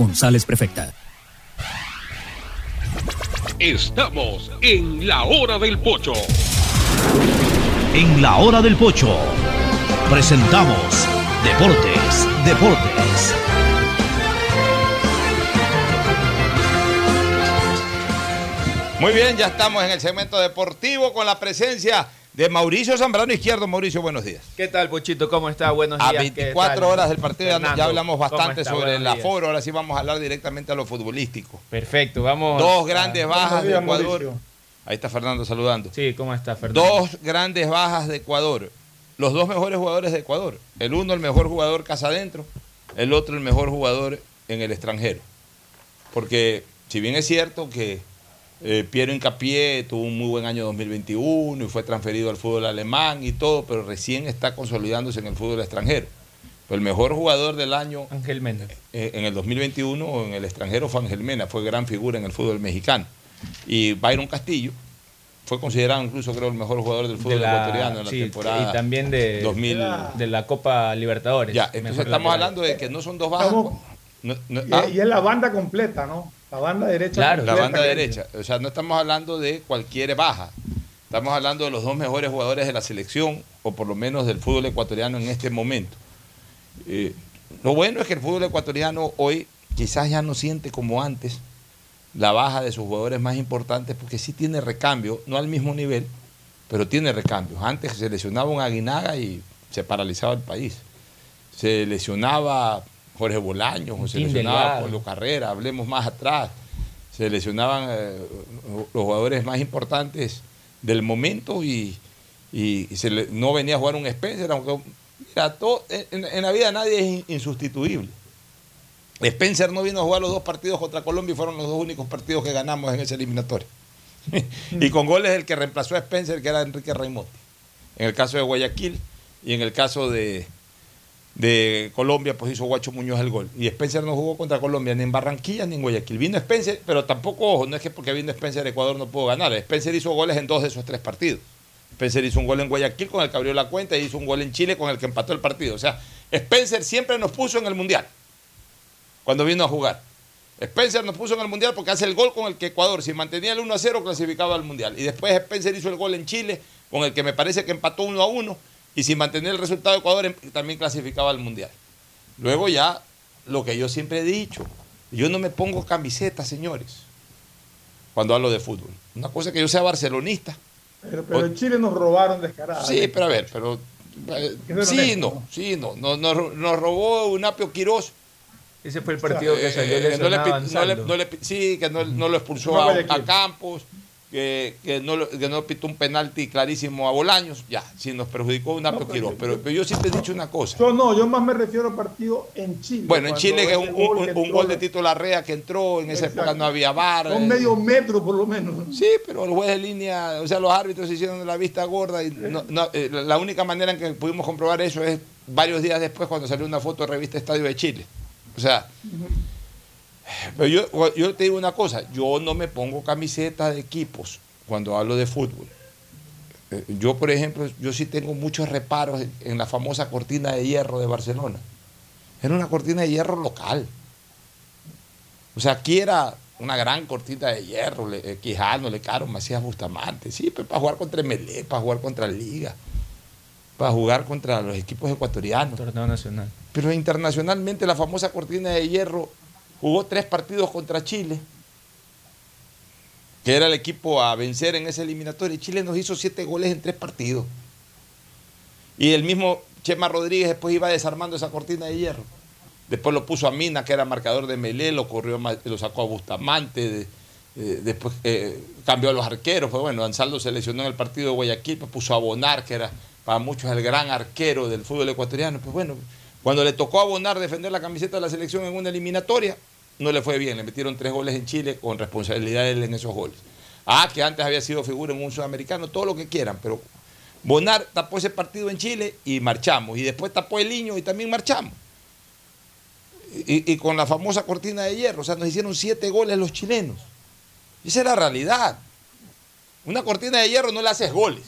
González Prefecta. Estamos en la hora del pocho. En la hora del pocho presentamos Deportes, Deportes. Muy bien, ya estamos en el segmento deportivo con la presencia de Mauricio Zambrano Izquierdo. Mauricio, buenos días. ¿Qué tal, Pochito? ¿Cómo está? Buenos A días. 24 horas del partido ya- Fernando, ya hablamos ¿cómo bastante está? sobre el aforo, ahora sí vamos a hablar directamente a lo futbolístico. Perfecto, vamos. Dos grandes a- bajas de Ecuador. Mauricio. Ahí está Fernando saludando. Sí, ¿cómo está, Fernando? Dos grandes bajas de Ecuador. Los dos mejores jugadores de Ecuador. El uno el mejor jugador casa adentro, el otro el mejor jugador en el extranjero. Porque si bien es cierto que eh, Piero Incapié tuvo un muy buen año 2021 y fue transferido al fútbol alemán y todo, pero recién está consolidándose en el fútbol extranjero. Pero el mejor jugador del año Ángel Mena. eh, en el 2021 en el extranjero fue Ángel Mena, fue gran figura en el fútbol mexicano. Y Byron Castillo fue considerado incluso creo el mejor jugador del fútbol De la- ecuatoriano en la temporada y también de, 2000. de la Copa Libertadores. Ya, entonces estamos lateral. hablando de que no son dos bajas. Estamos- no- no- Y, ah, y es la banda completa, ¿no? La banda derecha. la banda derecha. O sea, no estamos hablando de cualquier baja. Estamos hablando de los dos mejores jugadores de la selección, o por lo menos del fútbol ecuatoriano en este momento. Eh, lo bueno es que el fútbol ecuatoriano hoy quizás ya no siente como antes la baja de sus jugadores más importantes, porque sí tiene recambio, no al mismo nivel, pero tiene recambios. Antes se lesionaba un Aguinaga y se paralizaba el país. Se lesionaba Jorge Bolaños, o se Tim lesionaba. Pablo Carrera, hablemos más atrás. Se lesionaban eh, los jugadores más importantes del momento y, y se le- no venía a jugar un Spencer, aunque mira, todo- en, en la vida nadie es in- insustituible. Spencer no vino a jugar los dos partidos contra Colombia y fueron los dos únicos partidos que ganamos en ese eliminatorio. y con goles el que reemplazó a Spencer, que era Enrique Raimotti. En el caso de Guayaquil y en el caso de, de Colombia, pues hizo Guacho Muñoz el gol. Y Spencer no jugó contra Colombia ni en Barranquilla ni en Guayaquil. Vino Spencer, pero tampoco, ojo, no es que porque vino Spencer Ecuador no pudo ganar. Spencer hizo goles en dos de esos tres partidos. Spencer hizo un gol en Guayaquil con el que abrió la cuenta y hizo un gol en Chile con el que empató el partido. O sea, Spencer siempre nos puso en el Mundial cuando vino a jugar. Spencer nos puso en el Mundial porque hace el gol con el que Ecuador, si mantenía el 1 a 0, clasificaba al Mundial. Y después Spencer hizo el gol en Chile, con el que me parece que empató 1 a 1. Y si mantenía el resultado de Ecuador, em- también clasificaba al Mundial. Luego ya, lo que yo siempre he dicho, yo no me pongo camiseta, señores, cuando hablo de fútbol. Una cosa es que yo sea barcelonista. Pero, pero en Chile nos robaron descarada. Sí, pero a ver, pero... eh, sí, no, sí, no. Nos, nos- nos robó Unapio Quirós. Ese fue el partido que salió Eh, no le no le- no le sí, que no, no lo expulsó No a, Guayaquil. a Campos, que, que no, que no pitó un penalti clarísimo a Bolaños. Ya, sí nos perjudicó Unapio pero Quirós. yo- Pero, pero yo siempre he dicho una cosa. Yo no, yo más me refiero al partido en Chile. Bueno, en Chile que es un, gol de Tito Larrea que entró, en esa Exacto. época no había VAR. Un eh, medio metro por lo menos. Sí, pero el juez de línea, o sea, los árbitros se hicieron la vista gorda y no- no, eh, la la única manera en que pudimos comprobar eso es varios días después cuando salió una foto de revista Estadio de Chile. O sea, pero yo, yo te digo una cosa, yo no me pongo camiseta de equipos cuando hablo de fútbol. Eh, Yo, por ejemplo, yo sí tengo muchos reparos en, la famosa cortina de hierro de Barcelona. Era una cortina de hierro local. O sea, aquí era una gran cortina de hierro, le, eh, Quijano, Le Caro, Macías Bustamante, sí, pero para jugar contra Melé, para jugar contra Liga. para jugar contra los equipos ecuatorianos. Torneo nacional. Pero internacionalmente la famosa cortina de hierro jugó tres partidos contra Chile, que era el equipo a vencer en esa eliminatoria. Y Chile nos hizo siete goles en tres partidos. Y el mismo Chema Rodríguez después iba desarmando esa cortina de hierro. Después lo puso a Mina, que era marcador de Melé, lo, corrió, lo sacó a Bustamante, eh, después eh, cambió a los arqueros. Pues bueno, Ansaldo se lesionó en el partido de Guayaquil, pues puso a Bonar, que era para muchos el gran arquero del fútbol ecuatoriano. Pues bueno, cuando le tocó a Bonar defender la camiseta de la selección en una eliminatoria, no le fue bien. Le metieron tres goles en Chile con responsabilidad en esos goles. Ah, que antes había sido figura en un sudamericano, todo lo que quieran, pero Bonar tapó ese partido en Chile y marchamos. Y después tapó el niño y también marchamos. Y, y con la famosa cortina de hierro, o sea, nos hicieron siete goles los chilenos. Esa es la realidad. Una cortina de hierro no le haces goles.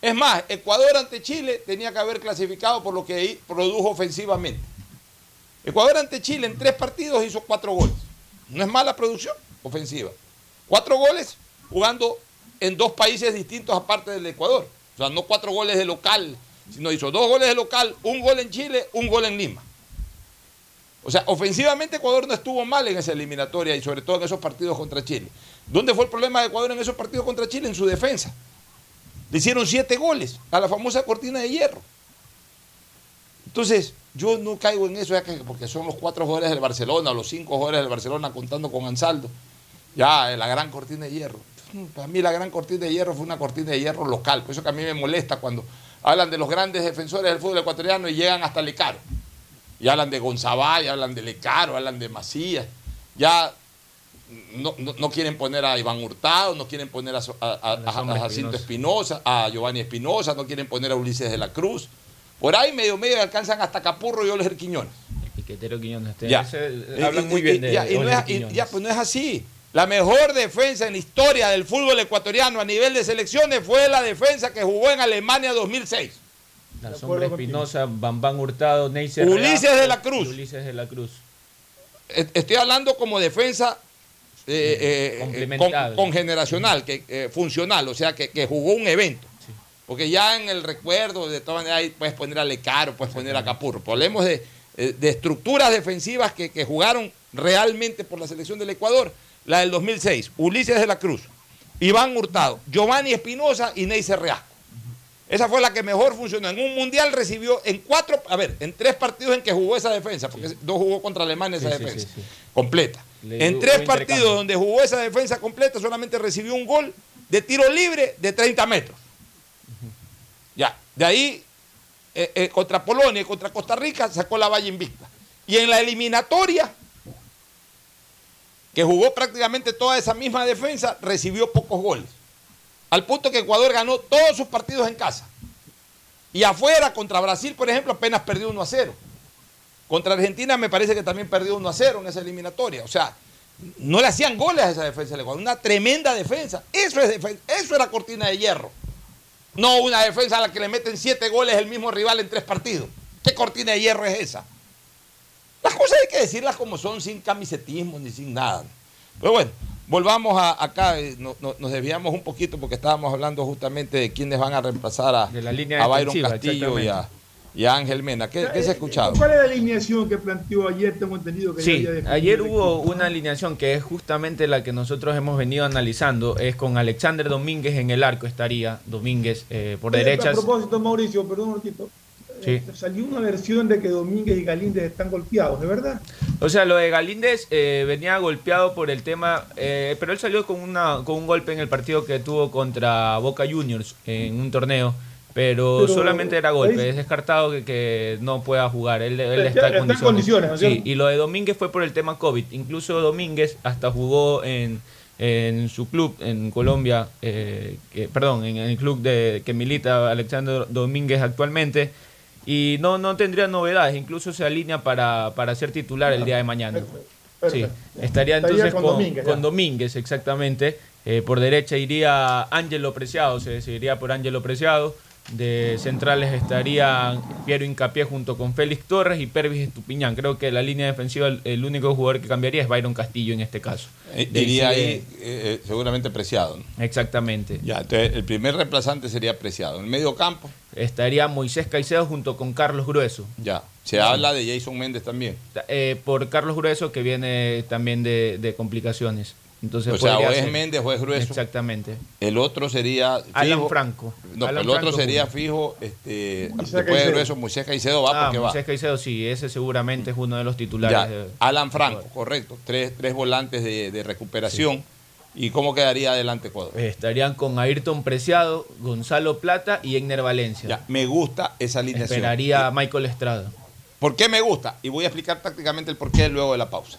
Es más, Ecuador ante Chile tenía que haber clasificado por lo que produjo ofensivamente. Ecuador ante Chile en tres partidos hizo cuatro goles. No es mala producción ofensiva. Cuatro goles jugando en dos países distintos aparte del Ecuador. O sea, no cuatro goles de local, sino hizo dos goles de local, un gol en Chile, un gol en Lima. O sea, ofensivamente Ecuador no estuvo mal en esa eliminatoria y sobre todo en esos partidos contra Chile. ¿Dónde fue el problema de Ecuador en esos partidos contra Chile? En su defensa. Le hicieron siete goles a la famosa cortina de hierro. Entonces, yo no caigo en eso, porque son los cuatro jugadores del Barcelona o los cinco jugadores del Barcelona contando con Ansaldo. Ya, eh, la gran cortina de hierro. Para mí la gran cortina de hierro fue una cortina de hierro local. Por eso que a mí me molesta cuando hablan de los grandes defensores del fútbol ecuatoriano y llegan hasta Lecaro. Y hablan de Gonzabal, hablan de Lecaro, hablan de Macías. Ya no, no- no quieren poner a Iván Hurtado, no quieren poner a, a- a- a Jacinto Espinosa, a Giovanni Espinosa, no quieren poner a Ulises de la Cruz. Por ahí medio medio alcanzan hasta Capurro y Oliver Quiñones. Piquetero Quiñones. Ya. hablan y- muy y- bien de ya, no es- Quiñones. ya, pues no es así. La mejor defensa en la historia del fútbol ecuatoriano a nivel de selecciones fue la defensa que jugó en Alemania 2006. La sombra Espinosa, Bambán Hurtado, Neisser Ulises de la Cruz. Ulises de la Cruz. Estoy hablando como defensa eh, eh, Complementado. con, con generacional, que, eh, funcional, o sea, que, que jugó un evento. Porque ya en el recuerdo, de todas maneras, puedes poner a Lecaro, puedes poner a Capurro. Hablemos de, eh, de estructuras defensivas que, que jugaron realmente por la selección del Ecuador. La del 2006, Ulises de la Cruz, Iván Hurtado, Giovanni Espinosa y Neisser Reasco. Esa fue la que mejor funcionó. En un mundial recibió en cuatro, a ver, en tres partidos en que jugó esa defensa, porque dos jugó contra Alemania esa Sí, sí, defensa, sí, sí. completa. Le en tres partidos donde jugó esa defensa completa, solamente recibió un gol de tiro libre de 30 metros. Ya, de ahí, eh, eh, contra Polonia y contra Costa Rica, sacó la valla invicta. Y en la eliminatoria, que jugó prácticamente toda esa misma defensa, recibió pocos goles. Al punto que Ecuador ganó todos sus partidos en casa. Y afuera, contra Brasil, por ejemplo, apenas perdió 1 a 0. Contra Argentina me parece que también perdió 1 a 0 en esa eliminatoria. O sea, no le hacían goles a esa defensa Ecuador. Una tremenda defensa. Eso es defen- eso era cortina de hierro. No una defensa a la que le meten siete goles el mismo rival en tres partidos. ¿Qué cortina de hierro es esa? Las cosas hay que decirlas como son, sin camisetismo ni sin nada. Pero bueno, volvamos a, acá. eh, no- no- nos desviamos un poquito porque estábamos hablando justamente de quiénes van a reemplazar a, la línea a Byron Castillo y a, y a Ángel Mena. ¿Qué, qué se ha escuchado? ¿Cuál es la alineación que planteó ayer? Tengo entendido que Sí, ayer el hubo equipo. una alineación que es justamente la que nosotros hemos venido analizando. Es con Alexander Domínguez en el arco estaría. Domínguez eh, por Oye, derecha. A propósito, Mauricio, perdón un ratito. Sí. Eh, Salió una versión de que Domínguez y Galíndez están golpeados, ¿de verdad? O sea, lo de Galíndez eh, venía golpeado por el tema, eh, pero él salió con, una, con un golpe en el partido que tuvo contra Boca Juniors en un torneo, pero, Pero solamente era golpe, ahí- es descartado que, que no pueda jugar, él, él Está- en condiciones. condiciones, ¿no es Sí, y lo de Domínguez fue por el tema COVID, incluso Domínguez hasta jugó en, en su club en Colombia, eh, que- perdón, en el club de, que milita Alexander Domínguez actualmente. Y no, no tendría novedades, incluso se alinea para, para ser titular el día de mañana. Sí, Perfecto. estaría Estaría entonces con con, Domínguez, con ya. Domínguez, exactamente. Eh, por derecha iría Ángelo Preciado, se decidiría por Ángelo Preciado. De centrales estarían Piero Incapié junto con Félix Torres y Pervis Estupiñán. Creo que la línea defensiva, el, único jugador que cambiaría es Byron Castillo en este caso. Eh, Iría ahí eh, seguramente Preciado. ¿no? Exactamente. Ya, entonces el primer reemplazante sería Preciado. En el medio campo, estaría Moisés Caicedo junto con Carlos Grueso. Ya. Se habla de Jason Méndez también. Eh, por Carlos Grueso, que viene también de, de complicaciones. Entonces o sea, o es Méndez o es Grueso. Exactamente. El otro sería. Alan Franco. No, Alan el otro Franco sería fijo. Este, Moisés después de. Grueso, Moisés Caicedo va Ah, porque va. Moisés Caicedo, sí, ese seguramente es uno de los titulares. Ya, de- Alan Franco, correcto. Tres, tres volantes de, de recuperación. ¿Y cómo quedaría adelante Ecuador? Eh, Estarían con Ayrton Preciado, Gonzalo Plata y Egner Valencia. Ya, me gusta esa alineación. Esperaría a Michael Estrada. ¿Por qué me gusta? Y voy a explicar tácticamente el porqué luego de la pausa.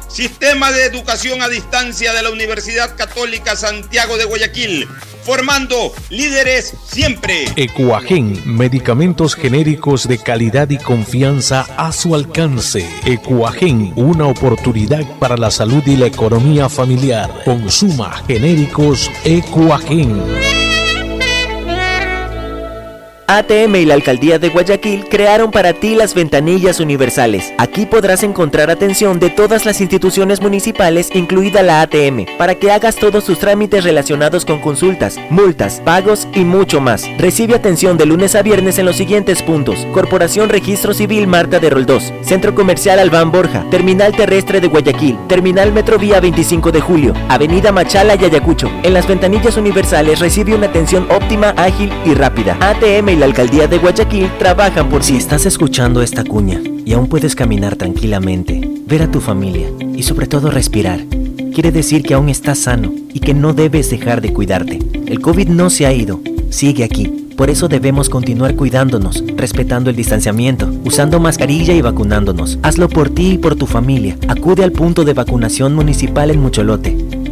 Sistema de Educación a Distancia de la Universidad Católica Santiago de Guayaquil, formando líderes siempre. Ecuagen, medicamentos genéricos de calidad y confianza a su alcance. Ecuagen, una oportunidad para la salud y la economía familiar. Consuma genéricos Ecuagen. ATM y la Alcaldía de Guayaquil crearon para ti las ventanillas universales. Aquí podrás encontrar atención de todas las instituciones municipales, incluida la ATM, para que hagas todos tus trámites relacionados con consultas, multas, pagos y mucho más. Recibe atención de lunes a viernes en los siguientes puntos. Corporación Registro Civil Marta de Roldós, Centro Comercial Albán Borja, Terminal Terrestre de Guayaquil, Terminal Metrovía 25 de Julio, Avenida Machala y Ayacucho. En las ventanillas universales recibe una atención óptima, ágil y rápida. ATM y la Alcaldía de Guayaquil trabajan por si estás escuchando esta cuña y aún puedes caminar tranquilamente, ver a tu familia y sobre todo respirar. Quiere decir que aún estás sano y que no debes dejar de cuidarte. El COVID no se ha ido, sigue aquí. Por eso debemos continuar cuidándonos, respetando el distanciamiento, usando mascarilla y vacunándonos. Hazlo por ti y por tu familia. Acude al punto de vacunación municipal en Mucholote.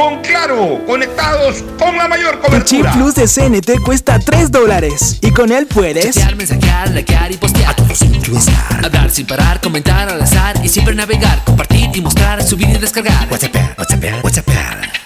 Con Claro, conectados con la mayor El chip cobertura. plus de CNT cuesta 3 dólares y con él puedes Chatear, mensajear, likear y postear. A todos sin Hablar sin parar, comentar al azar y siempre navegar, compartir y mostrar, subir y descargar. WhatsApp, WhatsApp, WhatsApp.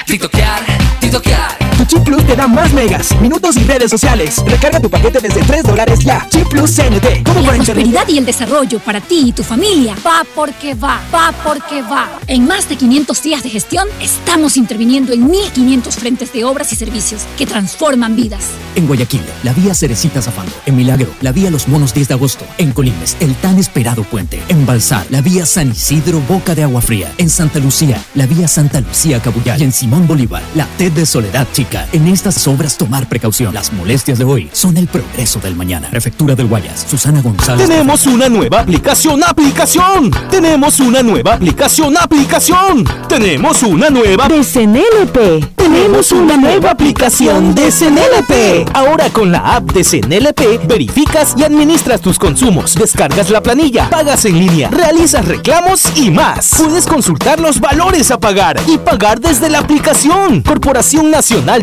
TikTokear, TikTokear. Chip Plus te da más megas, minutos y redes sociales. Recarga tu paquete desde 3 dólares ya. Chip Plus CNT. Como La prosperidad y el desarrollo para ti y tu familia va porque va, va porque va. En más de 500 días de gestión, estamos interviniendo en 1.500 frentes de obras y servicios que transforman vidas. En Guayaquil, la vía Cerecita Zafando. En Milagro, la vía Los Monos 10 de agosto. En Colimes, el tan esperado puente. En Balsar, la vía San Isidro Boca de Agua Fría. En Santa Lucía, la vía Santa Lucía Cabuyal. Y en Simón Bolívar, la TED de Soledad Chica. En estas estas obras tomar precaución. Las molestias de hoy son el progreso del mañana. Prefectura del Guayas, Susana González. Tenemos una nueva aplicación, aplicación. Tenemos una nueva aplicación, aplicación. Tenemos una nueva de CNLP. Tenemos una nueva aplicación de CNLP. Ahora con la app de CNLP verificas y administras tus consumos, descargas la planilla, pagas en línea, realizas reclamos y más. Puedes consultar los valores a pagar y pagar desde la aplicación. Corporación Nacional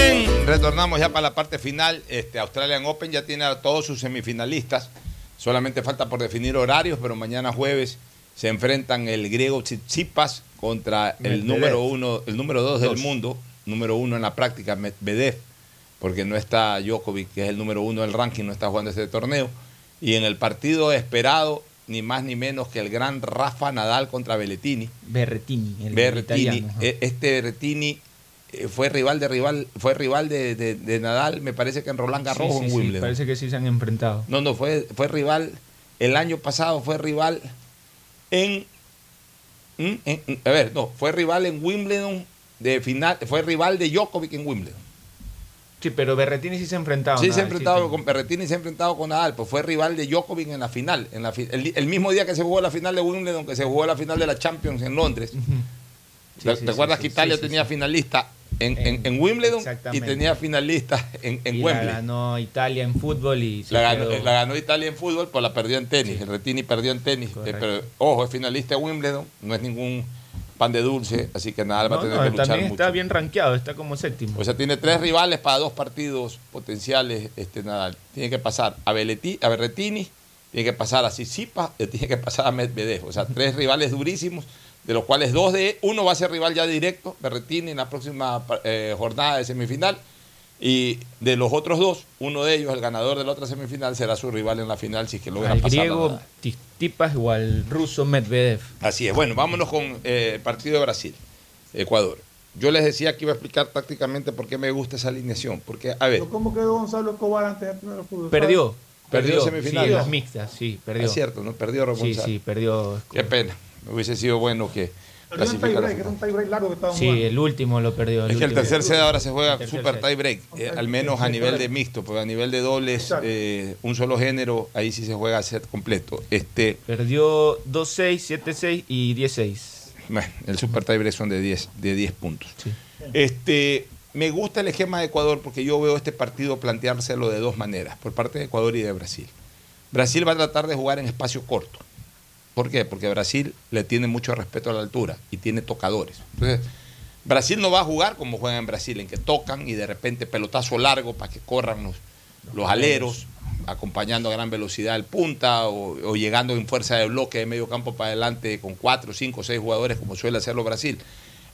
retornamos ya para la parte final. Este Australian Open ya tiene a todos sus semifinalistas. Solamente falta por definir horarios, pero mañana jueves se enfrentan el griego Tsitsipas contra el Medvedev. número uno, el número dos, del mundo, número uno en la práctica, Medvedev, porque no está Djokovic, que es el número uno del ranking, no está jugando este torneo. Y en el partido esperado, ni más ni menos que el gran Rafa Nadal contra Belletini. Berretini, el italiano. ajá. E- Este Berrettini eh, fue rival de rival, fue rival de, de- de Nadal, me parece que en Roland Garros Sí, sí, en sí, Wimbledon. parece que sí se han enfrentado. No, no, fue, fue rival, el año pasado fue rival en, en- en- a ver, no, fue rival en Wimbledon de final, fue rival de Djokovic en Wimbledon. Sí, pero Berretini sí se ha enfrentado. Sí, se ha enfrentado sí. con Berrettini, se ha enfrentado con Nadal, pues fue rival de Djokovic en la final, en la el, el mismo día que se jugó la final de Wimbledon, que se jugó la final de la Champions en Londres. ¿Te, sí, te acuerdas sí, que sí, Italia sí, sí, tenía sí. finalista en, en- en Wimbledon y tenía finalista en, en Y Wembley? La ganó Italia en fútbol y se La ganó, la ganó Italia en fútbol, pues la perdió en tenis. El Retini perdió en tenis. eh, pero ojo, es finalista de Wimbledon, no es ningún pan de dulce, así que Nadal va a No, tener no, que luchar también mucho. está bien rankeado, está como séptimo. O sea, tiene tres rivales para dos partidos potenciales este Nadal. Tiene que pasar a, Belletti- a Berretini, tiene que pasar a Tsitsipas, y tiene que pasar a Medvedev. O sea, tres rivales durísimos, de los cuales dos de uno va a ser rival ya directo, Berretini en la próxima eh, jornada de semifinal. Y de los otros dos, uno de ellos, el ganador de la otra semifinal, será su rival en la final si es que logra al pasar. a griego. Tipas o al ruso Medvedev. Así es. Bueno, vámonos con eh, el partido de Brasil, Ecuador. Yo les decía que iba a explicar tácticamente por qué me gusta esa alineación. Porque, a ver, Pero ¿Cómo quedó Gonzalo Escobar antes de tener fútbol? Perdió. Perdió Sí, semifinales. en las mixtas, sí, perdió. Es cierto, ¿no? Perdió Sí, sí, perdió. Qué pena. Hubiese sido bueno que Perdió un clasificara. tiebreak, era un tiebreak largo que estaban Sí, jugando. el último lo perdió. Es que el último. tercer set ahora se juega super set. tie break, eh, al menos a nivel de mixto, porque a nivel de dobles, eh, un solo género, ahí sí se juega set completo. Este, Perdió 2-6, 7-6 y 10-6. bueno, el super tie break son de 10, de 10 puntos. Este, me gusta el esquema de Ecuador porque yo veo este partido planteárselo de dos maneras, por parte de Ecuador y de Brasil. Brasil va a tratar de jugar en espacio corto. ¿Por qué? Porque Brasil le tiene mucho respeto a la altura y tiene tocadores. Entonces, Brasil no va a jugar como juegan en Brasil, en que tocan y de repente pelotazo largo para que corran los, los aleros, acompañando a gran velocidad el punta o, o llegando en fuerza de bloque de medio campo para adelante con cuatro, cinco, seis jugadores como suele hacerlo Brasil.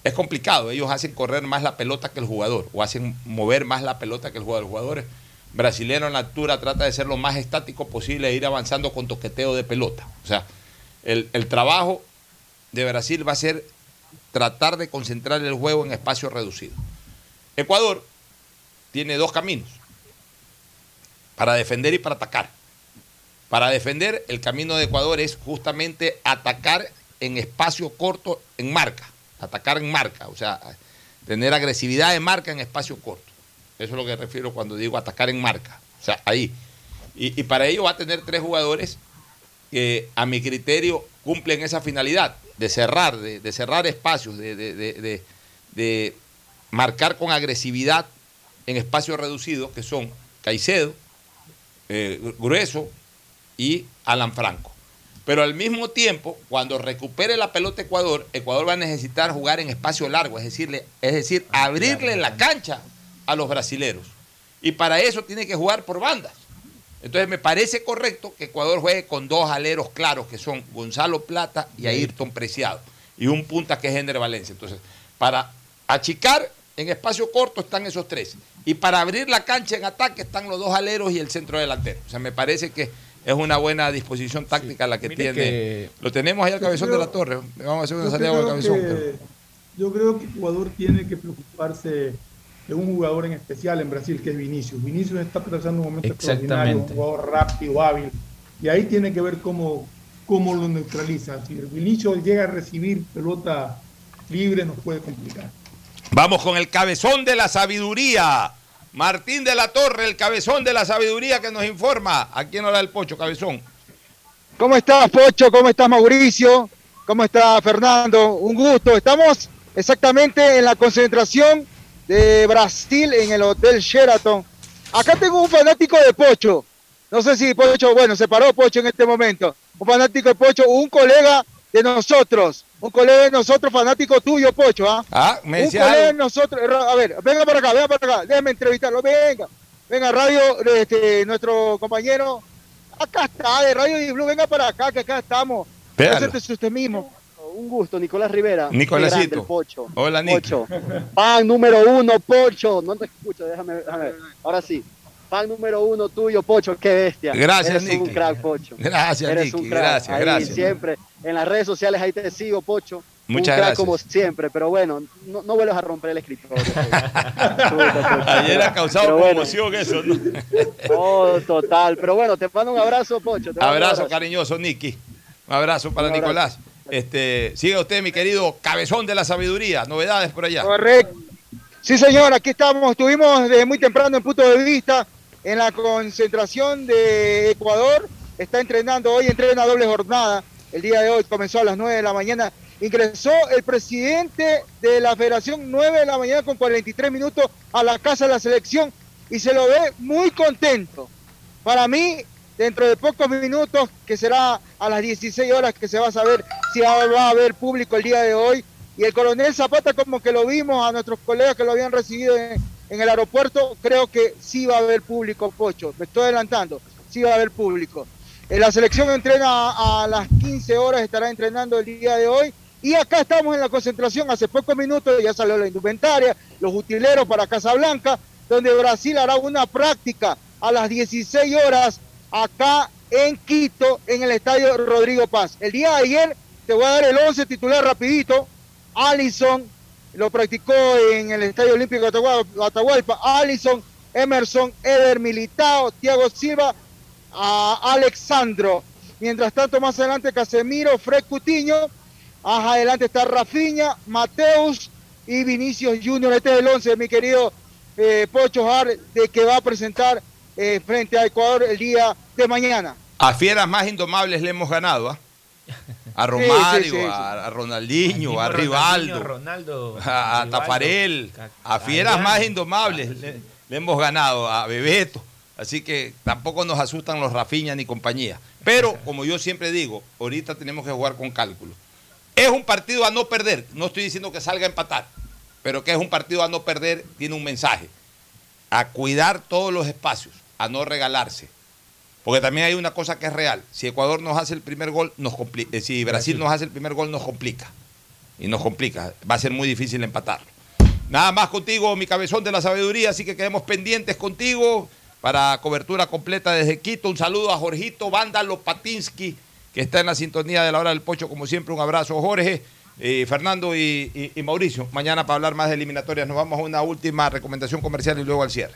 es complicado. Ellos hacen correr más la pelota que el jugador o hacen mover más la pelota que el jugador. El jugador brasileño en la altura trata de ser lo más estático posible e ir avanzando con toqueteo de pelota. O sea, el, trabajo de Brasil va a ser tratar de concentrar el juego en espacio reducido. Ecuador tiene dos caminos, para defender y para atacar. Para defender, el camino de Ecuador es justamente atacar en espacio corto, en marca, atacar en marca, o sea, tener agresividad de marca en espacio corto. Eso es lo que refiero cuando digo atacar en marca, o sea, ahí. Y para ello va a tener tres jugadores que a mi criterio cumplen esa finalidad de cerrar, de, de cerrar espacios, de, marcar con agresividad en espacios reducidos, que son Caicedo, eh, Grueso y Alan Franco. Pero al mismo tiempo, cuando recupere la pelota Ecuador, Ecuador va a necesitar jugar en espacio largo, es decir, es decir abrirle la cancha a los brasileros. Y para eso tiene que jugar por bandas. Entonces me parece correcto que Ecuador juegue con dos aleros claros, que son Gonzalo Plata y Ayrton Preciado, y un punta que es Ender Valencia. Entonces, para achicar en espacio corto están esos tres. Y para abrir la cancha en ataque están los dos aleros y el centro delantero. O sea, me parece que es una buena disposición táctica la que tiene. que- Lo tenemos ahí al cabezón de la torre. Vamos a hacer una salida con el creo, cabezón. que, pero- yo creo que Ecuador tiene que preocuparse de un jugador en especial en Brasil, que es Vinicius. Vinicius está atravesando un momento extraordinario, un jugador rápido, hábil, y ahí tiene que ver cómo, cómo lo neutraliza. Si el Vinicius llega a recibir pelota libre, nos puede complicar. Vamos con el cabezón de la sabiduría. Martín de la Torre, el cabezón de la sabiduría que nos informa. Aquí en Hora del Pocho, cabezón. ¿Cómo estás, Pocho? ¿Cómo estás, Mauricio? ¿Cómo está Fernando? Un gusto. Estamos exactamente en la concentración de Brasil en el Hotel Sheraton. Acá tengo un fanático de Pocho. No sé si Pocho, bueno, se paró Pocho en este momento. Un fanático de Pocho, un colega de nosotros. Un colega de nosotros, fanático tuyo, Pocho. ¿ah? Ah, me un decía colega de nosotros. A ver, venga para acá, venga para acá. Déjame entrevistarlo. Venga. Venga, radio, este, nuestro compañero. Acá está, de Radio Di Blue. Venga para acá, que acá estamos. Véalo. Preséntese usted mismo. Un gusto, Nicolás Rivera. Nicolásito. Pocho. Hola, Nick. Pocho. Fan número uno, Pocho. No te escucho, déjame, déjame ver. Ahora sí. Fan número uno tuyo, Pocho. Qué bestia. Gracias, Eres un Nicky. crack, Pocho. Gracias, Eres Nicky, un crack. gracias, Ahí gracias. siempre. En las redes sociales ahí te sigo, Pocho. Muchas un crack gracias. como siempre, pero bueno, no, no vuelvas a romper el escritorio. Ayer ha causado bueno. conmoción eso, ¿no? Oh, total. Pero bueno, te mando un abrazo, Pocho. te un Abrazo cariñoso, Nicky. Un abrazo para Un abrazo. Nicolás. Este, siga usted, mi querido cabezón de la sabiduría. Novedades por allá. Correcto. Sí, señor, aquí estamos. Estuvimos desde muy temprano en punto de vista en la concentración de Ecuador. Está entrenando hoy, entrena doble jornada. El día de hoy comenzó a las 9 de la mañana. Ingresó el presidente de la federación 9 de la mañana con 43 minutos a la casa de la selección y se lo ve muy contento. Para mí, dentro de pocos minutos, que será a las 16 horas que se va a saber si va a haber público el día de hoy. Y el coronel Zapata, como que lo vimos a nuestros colegas que lo habían recibido en, el aeropuerto, creo que sí va a haber público, Pocho. Me estoy adelantando, sí va a haber público. Eh, La selección entrena a, a las 15 horas, estará entrenando el día de hoy. Y acá estamos en la concentración, hace pocos minutos ya salió la indumentaria, los utileros para Casablanca, donde Brasil hará una práctica a las 16 horas acá en Quito, en el estadio Rodrigo Paz. El día de ayer te voy a dar el 11 titular rapidito. Allison lo practicó en el Estadio Olímpico de Atahualpa. Allison, Emerson, Eder Militao, Thiago Silva, a Alexandro. Mientras tanto, más adelante Casemiro, Fred Cutiño. Más adelante está Rafinha, Mateus y Vinicius Junior. Este es el 11, mi querido eh, Pocho Jar, de que va a presentar eh, frente a Ecuador el día de mañana. A fieras más indomables le hemos ganado, ¿ah? A Romario, sí, sí, sí. A, a Ronaldinho, a Rivaldo, Ronaldo, a, a Rivaldo, Tafarel, a- a fieras Adrián. más indomables le, le hemos ganado, a Bebeto. Así que tampoco nos asustan los Rafiña ni compañía. Pero, como yo siempre digo, ahorita tenemos que jugar con cálculo. Es un partido a no perder. No estoy diciendo que salga a empatar, pero que es un partido a no perder, tiene un mensaje. A cuidar todos los espacios, a no regalarse. Porque también hay una cosa que es real. Si Ecuador nos hace el primer gol, nos complica. Si Brasil, nos hace el primer gol, nos complica. y nos complica. Va a ser muy difícil empatarlo. Nada más contigo, mi cabezón de la sabiduría, así que quedemos pendientes contigo para cobertura completa desde Quito. Un saludo a Jorgito Vándalo Patinsky, que está en la sintonía de la hora del pocho, como siempre. Un abrazo, Jorge, eh, Fernando y, y- y Mauricio. Mañana para hablar más de eliminatorias nos vamos a una última recomendación comercial y luego al cierre.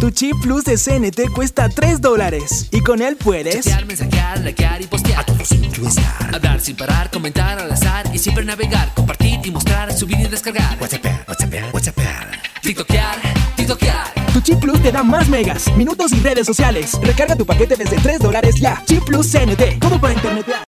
Tu chip plus de CNT cuesta 3 dólares y con él puedes Chatear, mensajear, likear y postear. A todos sin estar. Hablar sin parar, comentar al azar y siempre navegar, compartir y mostrar, subir y descargar. WhatsApp, WhatsApp, WhatsApp. TikTokear, TikTokear. Tu chip plus te da más megas, minutos y redes sociales. Recarga tu paquete desde 3 dólares ya. Chip plus CNT, como para internetear.